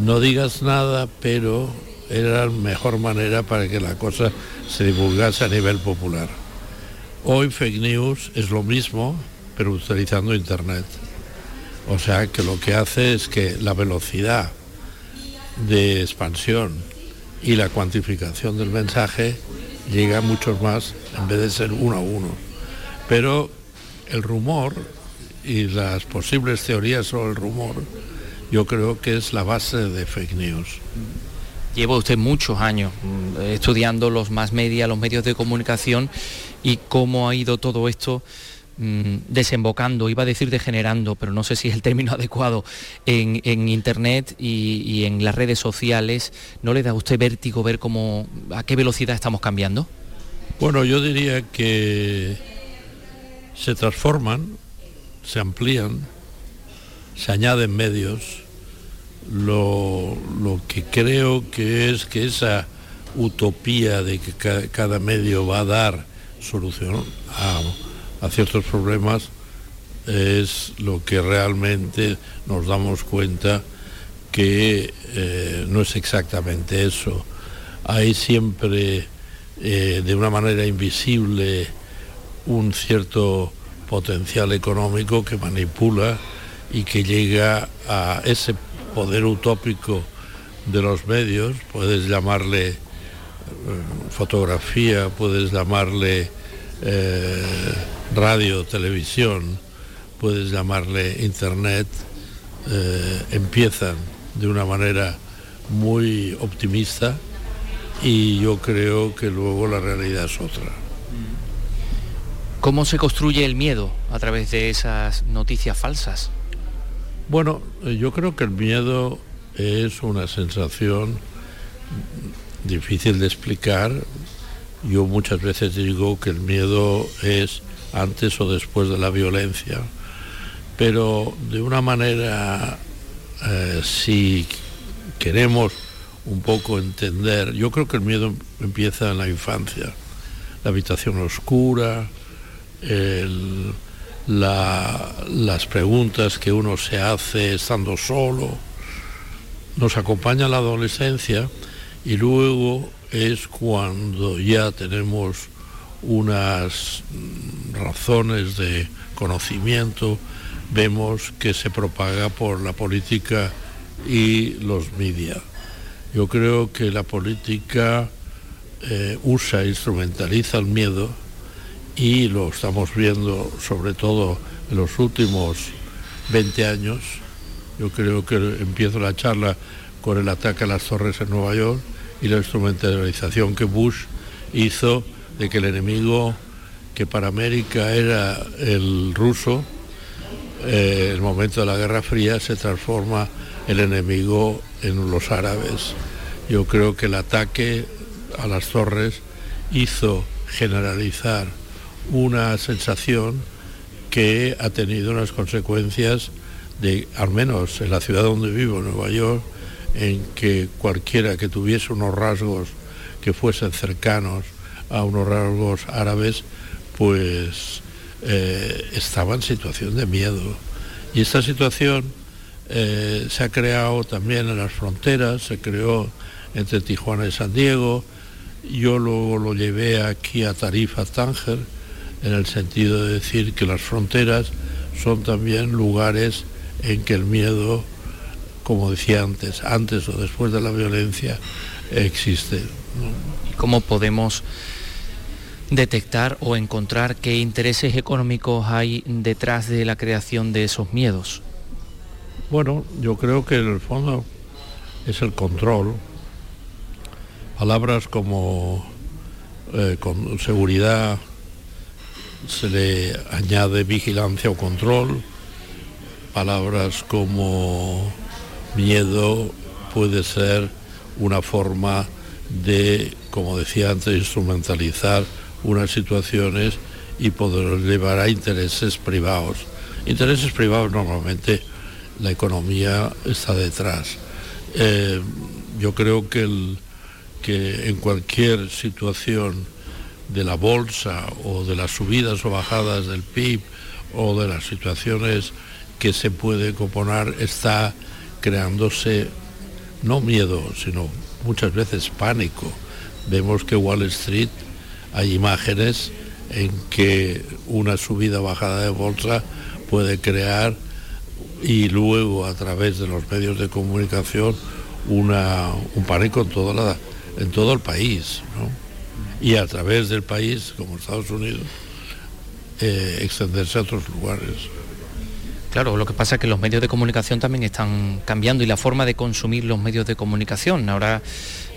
no digas nada, pero era la mejor manera para que la cosa se divulgase a nivel popular. Hoy fake news es lo mismo, pero utilizando Internet. O sea que lo que hace es que la velocidad de expansión y la cuantificación del mensaje llega a muchos más en vez de ser uno a uno. Pero el rumor y las posibles teorías sobre el rumor yo creo que es la base de fake news. Lleva usted muchos años mm, estudiando los más media, los medios de comunicación y cómo ha ido todo esto mm, desembocando, iba a decir degenerando, pero no sé si es el término adecuado, en, Internet y, y, en las redes sociales. ¿No le da a usted vértigo ver cómo, a qué velocidad estamos cambiando? Bueno, yo diría que se transforman, se amplían, se añaden medios, lo, que creo que es que esa utopía de que cada, medio va a dar solución a, ciertos problemas es lo que realmente nos damos cuenta que eh, no es exactamente eso. Hay siempre eh, de una manera invisible un cierto potencial económico que manipula y que llega a ese poder utópico de los medios, puedes llamarle eh, fotografía, puedes llamarle eh, radio, televisión, puedes llamarle internet, eh, empiezan de una manera muy optimista y yo creo que luego la realidad es otra. ¿Cómo se construye el miedo a través de esas noticias falsas? Bueno, eh, yo creo que el miedo es una sensación difícil de explicar. Yo muchas veces digo que el miedo es antes o después de la violencia, pero de una manera, eh, si queremos un poco entender, yo creo que el miedo empieza en la infancia, la habitación oscura, las preguntas que uno se hace estando solo, nos acompaña la adolescencia y luego es cuando ya tenemos unas razones de conocimiento, vemos que se propaga por la política y los media. Yo creo que la política eh, usa, instrumentaliza el miedo y lo estamos viendo sobre todo en los últimos 20 años. Yo creo que empiezo la charla con el ataque a las torres en Nueva York y la instrumentalización que Bush hizo de que el enemigo que para América era el ruso, eh, el momento de la Guerra Fría se transforma el enemigo en los árabes. Yo creo que el ataque a las torres hizo generalizar una sensación que ha tenido unas consecuencias de, al menos en la ciudad donde vivo, Nueva York, en que cualquiera que tuviese unos rasgos que fuesen cercanos a unos rasgos árabes, pues eh, estaba en situación de miedo. Y esta situación eh, se ha creado también en las fronteras, se creó entre Tijuana y San Diego, yo luego lo llevé aquí a Tarifa, Tánger, en el sentido de decir que las fronteras son también lugares en que el miedo, como decía antes, antes o después de la violencia, existe. ¿Cómo podemos detectar o encontrar qué intereses económicos hay detrás de la creación de esos miedos? Bueno, yo creo que en el fondo es el control. Palabras como eh, con seguridad, se le añade vigilancia o control. Palabras como miedo puede ser una forma de, como decía antes, instrumentalizar unas situaciones y poder llevar a intereses privados. Intereses privados normalmente la economía está detrás. Eh, yo creo que, que en cualquier situación de la bolsa o de las subidas o bajadas del PIB o de las situaciones que se puede componer está creándose no miedo, sino muchas veces pánico. Vemos que Wall Street hay imágenes en que una subida bajada de bolsa puede crear y luego a través de los medios de comunicación una, un pánico en todo el país. Y a través del país, como Estados Unidos, eh, extenderse a otros lugares. Claro, lo que pasa es que los medios de comunicación también están cambiando y la forma de consumir los medios de comunicación. Ahora,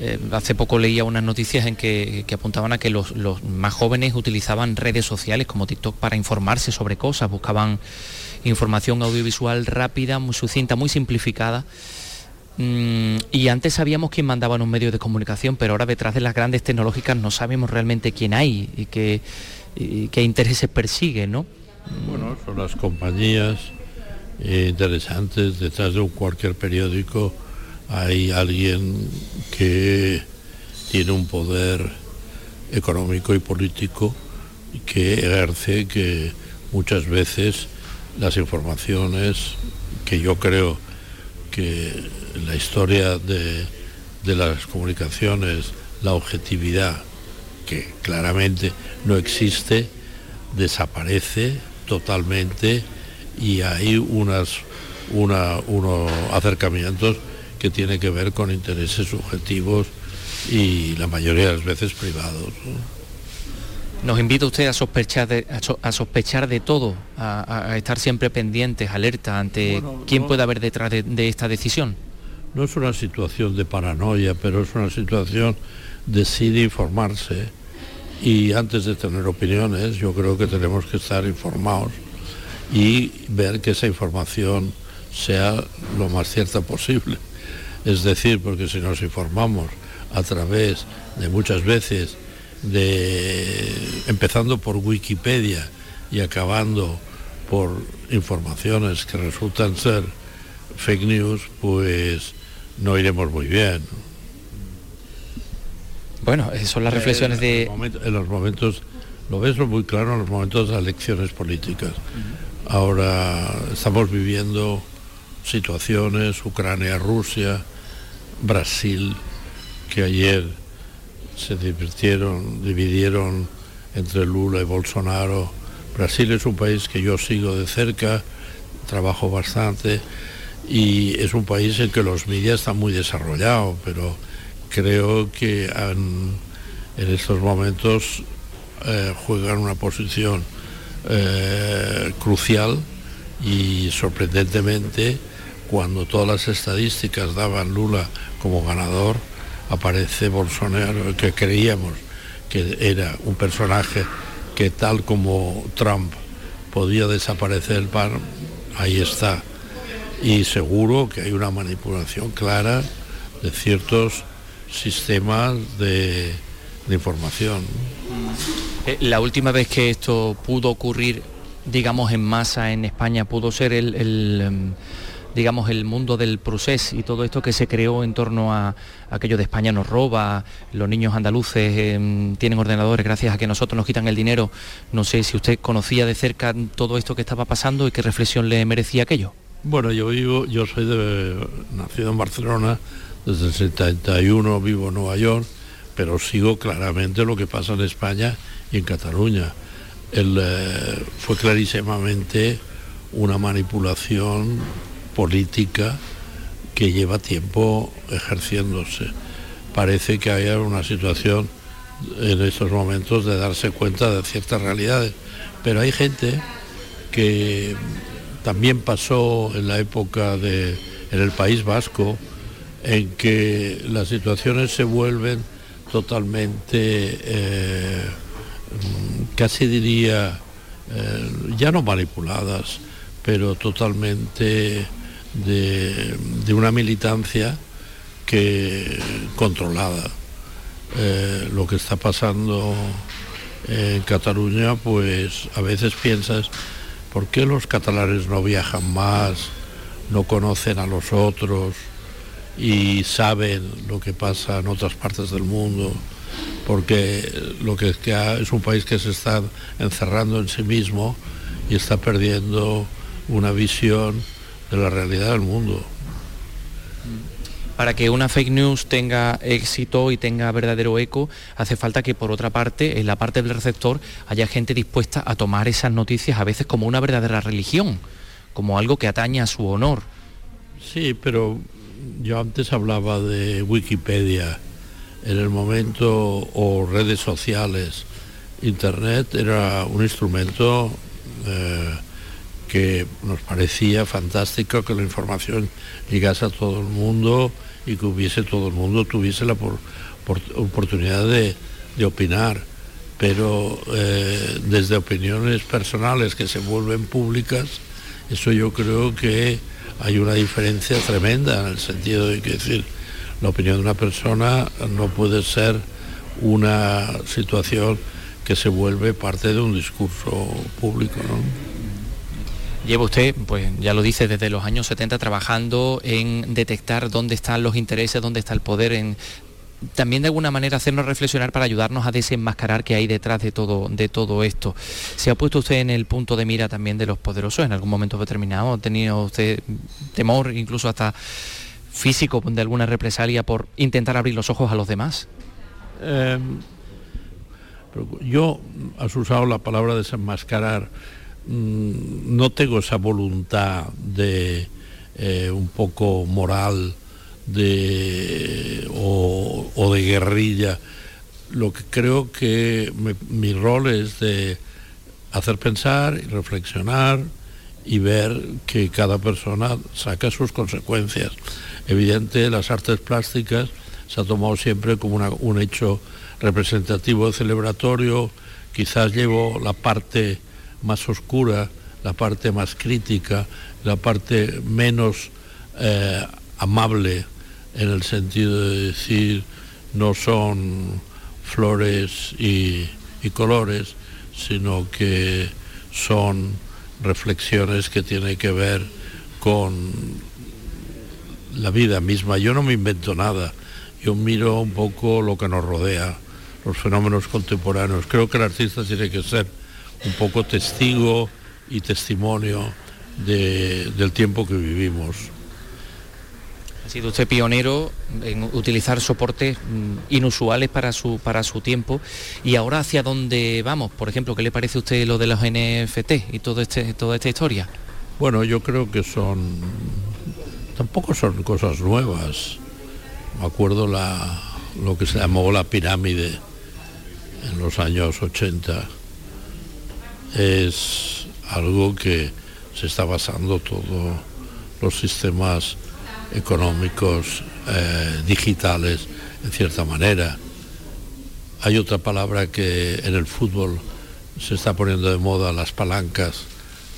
eh, hace poco leía unas noticias en que, apuntaban a que los, más jóvenes utilizaban redes sociales como TikTok para informarse sobre cosas, buscaban información audiovisual rápida, muy sucinta, muy simplificada. Mm, y antes sabíamos quién mandaba en un medio de comunicación, pero ahora detrás de las grandes tecnológicas no sabemos realmente quién hay y qué, y qué intereses persigue, ¿no? Bueno, son las compañías interesantes. Detrás de cualquier periódico hay alguien que tiene un poder económico y político que ejerce que muchas veces las informaciones que yo creo que la historia de, de las comunicaciones, la objetividad, que claramente no existe, desaparece totalmente y hay unas, una, unos acercamientos que tienen que ver con intereses subjetivos y la mayoría de las veces privados. Nos invita usted a sospechar de, a, sospechar de todo, a, estar siempre pendientes, alerta ante quién puede haber detrás de, esta decisión. No es una situación de paranoia, pero es una situación de sí de informarse y antes de tener opiniones yo creo que tenemos que estar informados y ver que esa información sea lo más cierta posible. Es decir, porque si nos informamos a través de muchas veces de empezando por Wikipedia y acabando por informaciones que resultan ser fake news, pues no iremos muy bien. Bueno, son las reflexiones de... En los momentos, lo ves muy claro en los momentos de las elecciones políticas. Ahora estamos viviendo situaciones, Ucrania, Rusia, Brasil, que ayer se divirtieron, dividieron entre Lula y Bolsonaro. Brasil es un país que yo sigo de cerca, trabajo bastante y es un país en que los medios están muy desarrollados, pero creo que en estos momentos eh, juegan una posición eh, crucial y sorprendentemente cuando todas las estadísticas daban Lula como ganador, aparece Bolsonaro, que creíamos que era un personaje que tal como Trump podía desaparecer el PAN, ahí está. Y seguro que hay una manipulación clara de ciertos sistemas de, información. Eh, la última vez que esto pudo ocurrir, digamos, en masa en España, pudo ser el, em, digamos, el mundo del procés y todo esto que se creó en torno a, aquello de España nos roba, los niños andaluces em, tienen ordenadores gracias a que nosotros nos quitan el dinero. No sé si usted conocía de cerca todo esto que estaba pasando y qué reflexión le merecía aquello. Bueno, yo vivo, yo soy de, nacido en Barcelona, desde el 71 vivo en Nueva York, pero sigo claramente lo que pasa en España y en Cataluña. Eh, fue clarísimamente una manipulación política que lleva tiempo ejerciéndose. Parece que hay una situación en estos momentos de darse cuenta de ciertas realidades, pero hay gente que también pasó en la época de en el País Vasco, en que las situaciones se vuelven totalmente, eh, casi diría, eh, ya no manipuladas, pero totalmente de, una militancia que controlada. Eh, lo que está pasando en Cataluña, pues a veces piensas, ¿por qué los catalanes no viajan más, no conocen a los otros? Y saben lo que pasa en otras partes del mundo, porque lo que es un país que se está encerrando en sí mismo y está perdiendo una visión de la realidad del mundo. para que una fake news tenga éxito y tenga verdadero eco, hace falta que por otra parte, en la parte del receptor, haya gente dispuesta a tomar esas noticias a veces como una verdadera religión, como algo que atañe a su honor. Sí, pero yo antes hablaba de Wikipedia. En el momento, o redes sociales, Internet era un instrumento eh, que nos parecía fantástico que la información llegase a todo el mundo y que hubiese todo el mundo tuviese la por, por- oportunidad de, de opinar. Pero eh, desde opiniones personales que se vuelven públicas, eso yo creo que hay una diferencia tremenda en el sentido de que decir, la opinión de una persona no puede ser una situación que se vuelve parte de un discurso público, ¿no? Lleva usted, pues ya lo dice, desde los años 70 trabajando en detectar dónde están los intereses, dónde está el poder, en también de alguna manera hacernos reflexionar para ayudarnos a desenmascarar qué hay detrás de todo, de todo esto. ¿Se ha puesto usted en el punto de mira también de los poderosos en algún momento determinado? ¿Ha tenido usted temor, incluso hasta físico, de alguna represalia por intentar abrir los ojos a los demás? Pero yo, has usado la palabra desenmascarar, mm, no tengo esa voluntad de eh, un poco moral de, o, o de guerrilla. Lo que creo que mi rol es de hacer pensar y reflexionar y ver que cada persona saca sus consecuencias. Evidente, las artes plásticas se ha tomado siempre como un hecho representativo, celebratorio, quizás llevo la parte más oscura, la parte más crítica, la parte menos eh, amable en el sentido de decir no son flores y, colores, sino que son reflexiones que tienen que ver con la vida misma. Yo no me invento nada, yo miro un poco lo que nos rodea, los fenómenos contemporáneos. Creo que el artista tiene que ser un poco testigo y testimonio de- del tiempo que vivimos. Ha sido usted pionero en utilizar soportes mm, inusuales para su, para su tiempo. ¿Y ahora hacia dónde vamos? Por ejemplo, ¿qué le parece a usted lo de los NFT y todo este, toda esta historia? Bueno, yo creo que son, tampoco son cosas nuevas. Me acuerdo lo que se llamó la pirámide en los años 80. Es algo que se está basando todos los sistemas económicos eh, digitales en cierta manera. Hay otra palabra que en el fútbol se está poniendo de moda, las palancas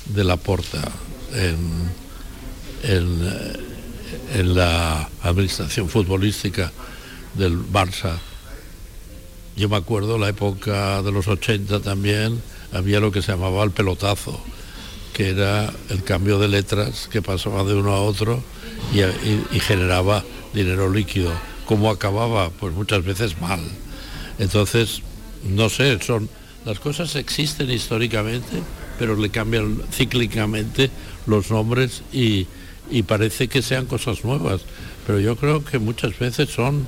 de la porta en, en, eh, en la administración futbolística del Barça. Yo me acuerdo la época de los 80 también, había lo que se llamaba el pelotazo, que era el cambio de letras que pasaba de uno a otro y, generaba dinero líquido. ¿Cómo acababa? Pues muchas veces mal. Entonces, no sé, son las cosas existen históricamente, pero le cambian cíclicamente los nombres y, y parece que sean cosas nuevas. Pero yo creo que muchas veces son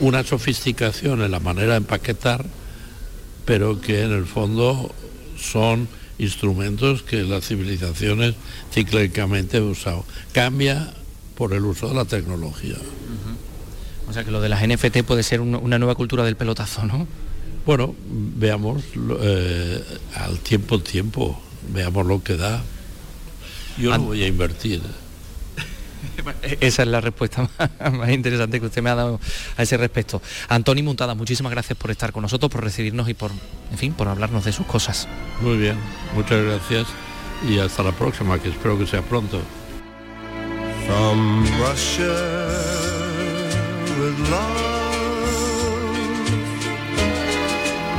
una sofisticación en la manera de empaquetar, pero que en el fondo son instrumentos que las civilizaciones cíclicamente han usado. Cambia por el uso de la tecnología. O sea que lo de las NFT puede ser un- una nueva cultura del pelotazo, ¿no? Bueno, veamos eh, al tiempo tiempo, veamos lo que da. Yo no voy a invertir. Esa es la respuesta más, más interesante que usted me ha dado a ese respecto. Antoni Muntada, muchísimas gracias por estar con nosotros, por recibirnos y por, en fin, por hablarnos de sus cosas. Muy bien, muchas gracias y hasta la próxima, que espero que sea pronto. From Russia with love,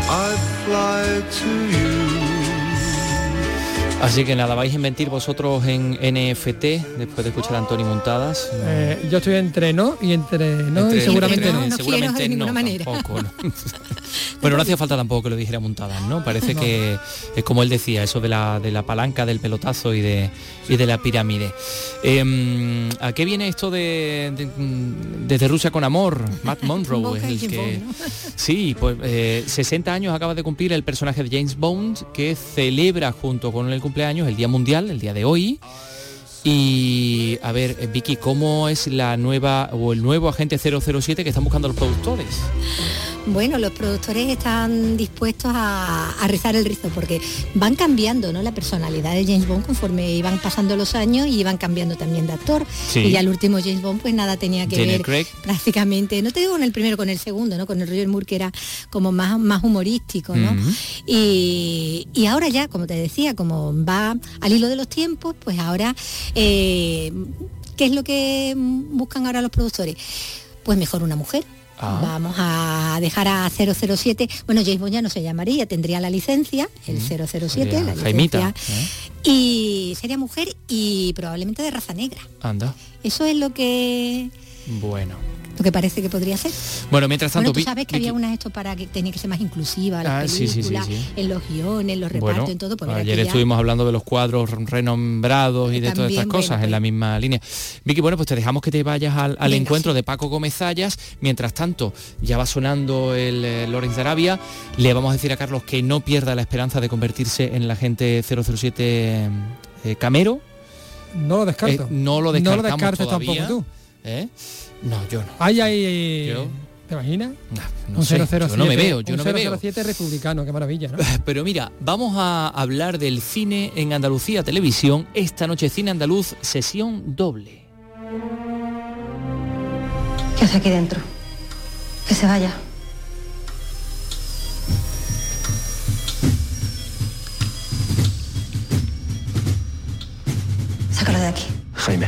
I fly to you. Así que nada, vais a inventir vosotros en NFT después de escuchar a Antoni Muntadas. Eh, yo estoy entre no y entre no Entre- y seguramente entre no. no, seguramente de ninguna no, manera. tampoco, ¿no? Bueno, no hacía falta tampoco que lo dijera montadas, ¿no? Parece No. que es como él decía, eso de la, de la palanca, del pelotazo y de, y de la pirámide. Em, ¿A qué viene esto de, de- desde Rusia con amor? Matt Monroe es el que... Sí, pues eh, 60 años acaba de cumplir el personaje de James Bond que celebra junto con el cumpleaños el Día Mundial, el día de hoy. Y a ver, eh, Vicky, ¿cómo es la nueva o el nuevo agente 007 que están buscando los productores? Bueno, los productores están dispuestos a, a rizar el rizo porque van cambiando ¿no? la personalidad de James Bond conforme iban pasando los años y iban cambiando también de actor. Sí. Y ya el último James Bond pues nada tenía que ver Craig. prácticamente, no te digo con el primero, con el segundo, ¿no? con el Roger Moore que era como más, más humorístico. ¿no? Y, y ahora ya, como te decía, como va al hilo de los tiempos, pues ahora, eh, ¿qué es lo que buscan ahora los productores? Pues mejor una mujer. Ah. Vamos a dejar a 007. Bueno, James Bond ya no se llamaría, tendría la licencia, el 007, Sería la Jaimita, licencia. ¿eh? Y sería mujer y probablemente de raza negra. Anda. Eso es lo que Bueno. Lo que parece que podría ser. Bueno, mientras tanto, bueno, tú Vi- sabes que Vicky- había unas esto para que tenía que ser más inclusiva, las Ah, sí, sí, sí, películas, sí. en los guiones, en los repartos, Bueno, en todo. Pues ayer ya- estuvimos hablando de los cuadros renombrados y de todas estas cosas bueno, en la pues- misma línea. Vicky, bueno, pues te dejamos que te vayas al, al Venga, encuentro sí. de Paco Gómez Zayas. Mientras tanto, ya va sonando el eh, Lorenz de Arabia. Le vamos a decir a Carlos que no pierda la esperanza de convertirse en el agente 007 eh, Camero. No lo descarto. Eh, no lo No lo descartamos descartes todavía. tampoco tú. ¿Eh? No, yo no. Hay ahí... Yo- ¿Te imaginas? no un sé, yo 007, no me veo, yo un no me veo. 007 republicano, qué maravilla, ¿no? Pero mira, vamos a hablar del cine en Andalucía Televisión. Esta noche Cine Andaluz, sesión doble. ¿Qué hace aquí dentro? Que se vaya. Sácalo de aquí. Jaime,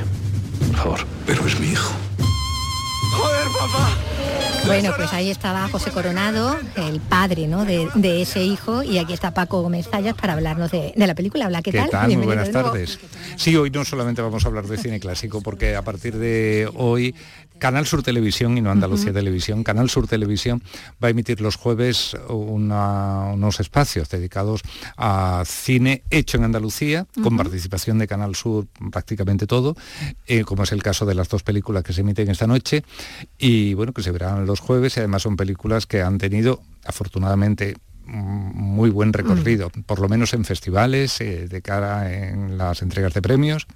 Bueno, pues ahí estaba José Coronado, el padre ¿no? de, de ese hijo, y aquí está Paco Gómez Zayas para hablarnos de, de la película. Habla, ¿qué, ¿Qué tal? tal? Muy buenas tardes. Sí, hoy no solamente vamos a hablar de cine clásico, porque a partir de hoy Canal Sur Televisión y no Andalucía Televisión, Canal Sur Televisión va a emitir los jueves una- unos espacios dedicados a cine hecho en Andalucía, con participación de Canal Sur prácticamente todo, eh, como es el caso de las dos películas que se emiten esta noche, y bueno, que se verán los jueves, y además son películas que han tenido, afortunadamente, mm, muy buen recorrido, por lo menos en festivales, eh, de cara en las entregas de premios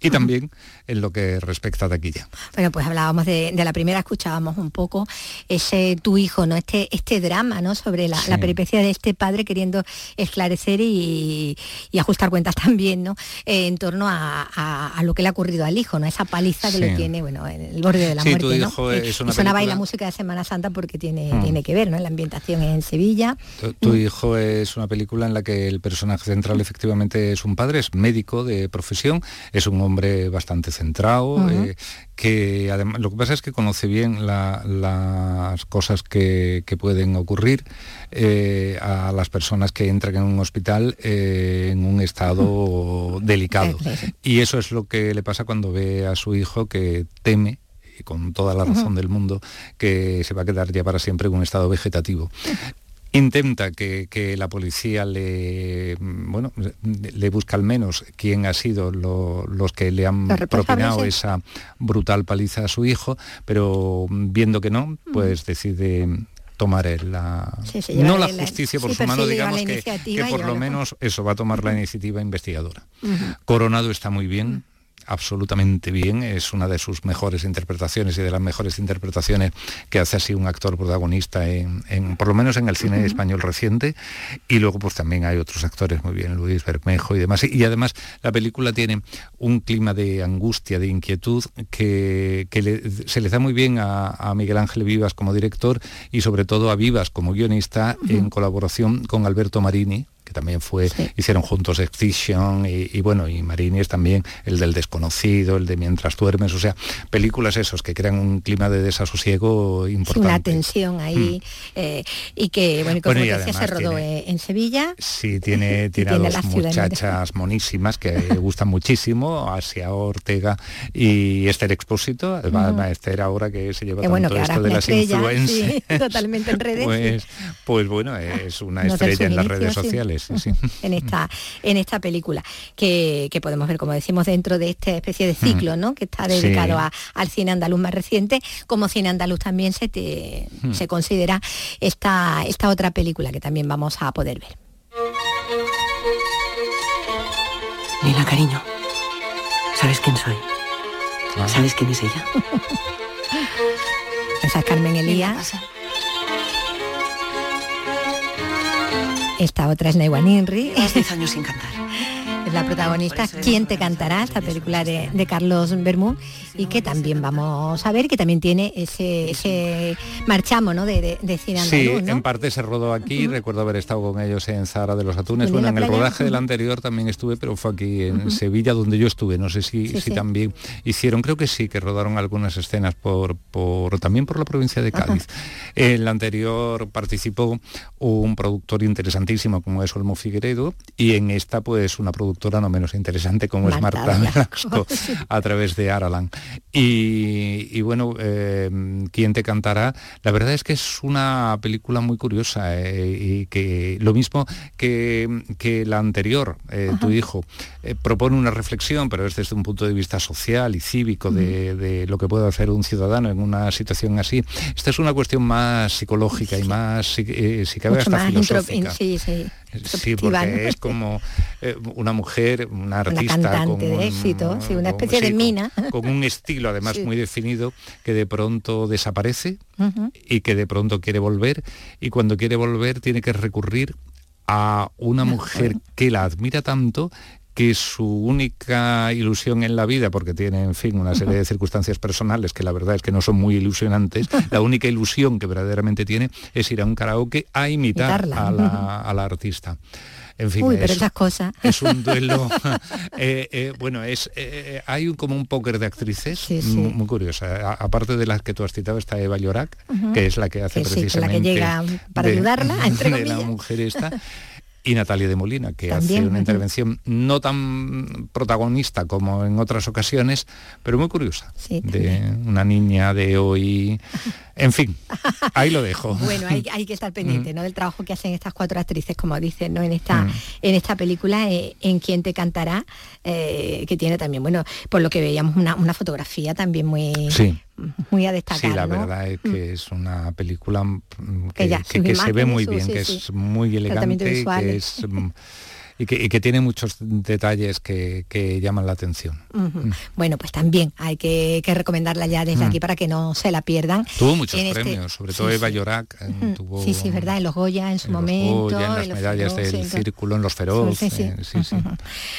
y también en lo que respecta a taquilla. Bueno, pues hablábamos de, de la primera, escuchábamos un poco ese tu hijo, ¿no? Este, este drama, ¿no? Sobre la, Sí. la peripecia de este padre queriendo esclarecer y, y ajustar cuentas también, ¿no? Eh, en torno a, a- a lo que le ha ocurrido al hijo, ¿no? Esa paliza que Sí. lo tiene, bueno, en el borde de la Sí, Tu muerte, ¿no? hijo Y- es una y sonaba ahí película- la música de Semana Santa porque tiene, Mm. tiene que ver, ¿no? La ambientación en Sevilla. Tu, tu hijo es una película en la que el personaje central efectivamente es un padre, es médico de profesión, es un hombre bastante centrado, eh, que además lo que pasa es que conoce bien la- las cosas que, que pueden ocurrir eh, a las personas que entran en un hospital eh, en un estado delicado. Y eso es lo que le pasa cuando ve a su hijo que teme y con toda la razón del mundo, que se va a quedar ya para siempre en un estado vegetativo. Intenta que, que la policía le mm, bueno le busca al menos quién ha sido lo- los que le han propinado sí. esa brutal paliza a su hijo, pero mm, viendo que no, pues decide tomar la Sí, sí, no la justicia por su mano, digamos que, que por lo menos eso va a tomar la iniciativa investigadora. Coronado está muy bien, absolutamente bien, es una de sus mejores interpretaciones y de las mejores interpretaciones que hace así un actor protagonista en, en- por lo menos en el cine español reciente. Y luego pues también hay otros actores muy bien, Luis Bermejo y demás. Y además la película tiene un clima de angustia, de inquietud que, que le- se le da muy bien a, a Miguel Ángel Vivas como director y sobre todo a Vivas como guionista en colaboración con Alberto Marini que también fue, hicieron juntos Extinction y, y bueno, y Marines también, el del desconocido, el de Mientras duermes, o sea, películas esos que crean un clima de desasosiego Sí, importante. una tensión ahí eh, y que bueno, como Bueno, y decía, se rodó tiene- eh, en Sevilla Sí, tiene, tiene a dos muchachas monísimas que gustan muchísimo, Asia Ortega y Esther Expósito, además Ujú. Esther ahora que se lleva que bueno tanto esto es de las estrella influencers. sí, totalmente en redes sí. Pues, pues bueno, es una No, estrella en las redes sí. sociales. Sí, sí. en esta en esta película que, que podemos ver como decimos dentro de esta especie de ciclo no que está Sí. dedicado a- al cine andaluz más reciente como cine andaluz también se te- Hmm. se considera esta esta otra película que también vamos a poder ver Lila, cariño, ¿sabes quién soy? Ah. ¿Sabes quién es ella? esa es Carmen Elías esta otra es Neywan Inri Llevas 10 años sin cantar. Es la protagonista ¿Quién te cantará? esta película de, de Carlos Bermú y que también vamos a ver que también tiene ese, ese marchamo ¿no? de, de, de cine Sí, andaluz ¿no? en parte se rodó aquí, recuerdo haber estado con ellos en Zara de los Atunes. ¿Estuvo en Bueno, en el rodaje del anterior también estuve, pero fue aquí en. Sevilla donde yo estuve. No sé si, Sí, si sí. también hicieron, creo que sí, que rodaron algunas escenas por, por también por la provincia de Cádiz. En la anterior participó un productor interesantísimo como es Olmo Figueredo y en esta pues una productora no menos interesante como es Marta Velasco. A través de Aralan. Y, y bueno, eh, ¿quién te cantará? La verdad es que es una película muy curiosa eh, y que lo mismo que, que la anterior, eh, tu hijo, eh, propone una reflexión, pero es desde un punto de vista social y cívico de, de lo que puede hacer un ciudadano en una situación así. Esta es una cuestión más psicológica y más, si, cabe, Mucho hasta más filosófica. sí, sí, Sí, porque es como eh, una mujer, una una artista cantante con de un- éxito sí, una especie de mina. con un estilo además Sí. muy definido que de pronto desaparece y que de pronto quiere volver y cuando quiere volver tiene que recurrir a una mujer que la admira tanto que su única ilusión en la vida, porque tiene, en fin, una serie de circunstancias personales que la verdad es que no son muy ilusionantes, la única ilusión que verdaderamente tiene es ir a un karaoke a imitar a la, a la artista. En fin, Uy, pero es- esas cosas. es un duelo. Eh, eh, bueno es eh, hay un, como un póker de actrices Sí, sí. mu- muy curiosa. A- aparte de las que tú has citado está Eva Llorac que es la que hace Que sí, que la que precisamente llega para de- ayudarla, entre de la mujer esta y Natalia de Molina que También, hace una intervención no tan protagonista como en otras ocasiones pero muy curiosa Sí, de una niña de hoy en fin ahí lo dejo Bueno, hay, hay que estar pendiente ¿no? del trabajo que hacen estas cuatro actrices, como dicen, ¿no? en esta, Mm. en esta película, eh, en quien te cantará, eh, que tiene también, bueno, por lo que veíamos, una, una fotografía también muy, sí muy a destacar. Sí, la ¿no? verdad es que es una película mm, que, Que ya, que- sus que se ve muy su- bien, sí, que sí. es muy elegante, visual. que es, mm, y, que, y que tiene muchos detalles que, que llaman la atención. Ujú. Bueno, pues también hay que, que recomendarla ya desde Mm. aquí para que no se la pierdan. Tuvo muchos En este- premios, sobre sí, todo Eva. Llorac, Ujú. tuvo Sí, sí, verdad, en los Goya en su en los momento. Goya, en las en los medallas Feroz, del círculo, en los feroz, eh, sí.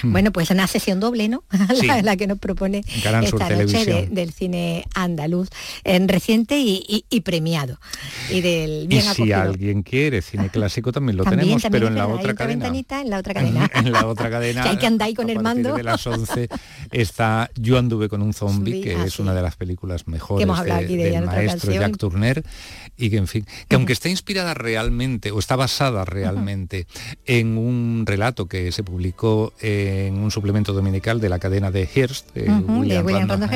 Bueno, pues una sesión doble, ¿no? La, la que nos propone esta noche de- del cine andaluz, en reciente y, y- y premiado. Y del Y si alguien quiere cine clásico también lo También, tenemos, también pero la otra cadena. en la otra cadena. en la otra cadena que hay que andar ahí con a el mando. de las 11 está Yo anduve con un zombie, que ah, es sí. una de las películas mejores hemos hablado de- aquí de del ella maestro. Jack Turner y que en fin, que aunque está inspirada realmente o está basada realmente en un relato que se publicó en un suplemento dominical de la cadena de Hearst, de de William, Randolph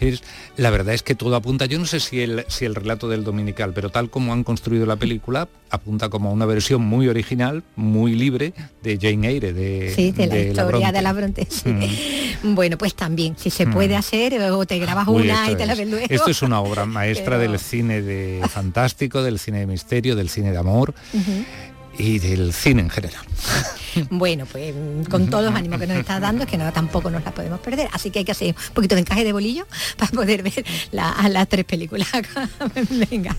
Hearst, la verdad es que todo apunta, yo no sé si el, si el relato del dominical, pero tal como han construido la película, apunta como a una versión muy original, muy libre de Jane De, Sí, de la historia Bronte. de la Bronte. sí. Mm. Bueno, pues también, si se Mm. puede hacer, o te grabas Uy, una y te la es- ves luego. Esto es una obra maestra Pero- del cine de fantástico, del cine de misterio, del cine de amor. Y del cine en general. Bueno, pues mm, con todos los ánimos que nos está dando, es que no, tampoco nos la podemos perder. Así que hay que hacer un poquito de encaje de bolillo para poder ver la- a las tres películas. Venga,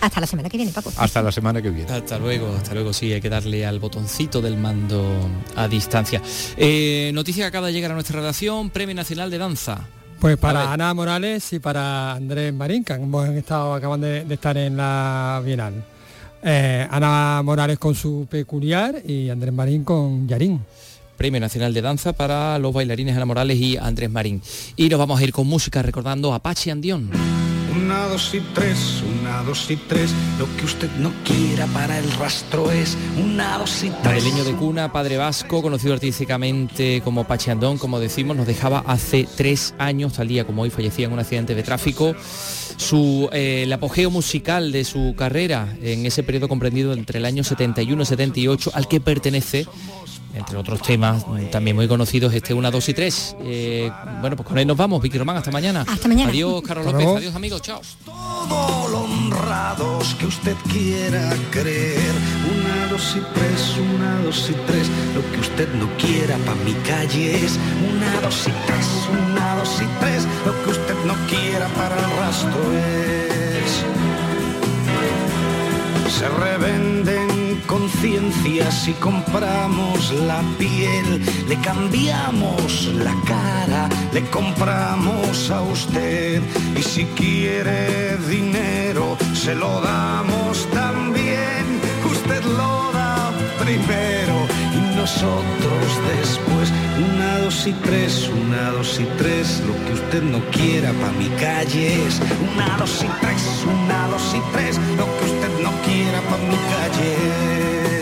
hasta la semana que viene, Paco. Hasta la semana que viene. Hasta luego, hasta luego, sí, hay que darle al botoncito del mando a distancia. Eh, noticia que acaba de llegar a nuestra redacción, Premio Nacional de Danza. Pues para Ana Morales y para Andrés Marín, que hemos estado, acaban de, de estar en la Bienal. Eh, Ana Morales con su peculiar y Andrés Marín con Yarín. Premio Nacional de Danza para los bailarines Ana Morales y Andrés Marín. Y nos vamos a ir con música recordando a Pachi Andión. Una, dos y tres, una, dos y tres, lo que usted no quiera para el rastro es una, dos y tres. Madrileño de cuna, padre vasco, conocido artísticamente como Pachi Andón, como decimos, nos dejaba hace tres años, tal día como hoy fallecía en un accidente de tráfico. Su, eh, el apogeo musical de su carrera en ese periodo comprendido entre el año 71 y 78 al que pertenece entre otros temas también muy conocidos este 1, 2 y 3. Eh, bueno, pues con él nos vamos, Vicky Román, hasta mañana. Hasta mañana. Adiós, Carlos López, adiós amigos, chao. todo lo honrados que usted quiera creer. Una, dos y tres, una, dos y tres, lo que usted no quiera pa' mi calle es una, dos y tres, una, y tres, lo que usted no quiera para el rastro es. Se revenden conciencias y compramos la piel, le cambiamos la cara, le compramos a usted y si quiere dinero se lo damos también, usted lo da primero nosotros después. Una, dos y tres, una, dos y tres, lo que usted no quiera pa' mi calle es. Una, dos y tres, una, dos y tres, lo que usted no quiera pa' mi calle.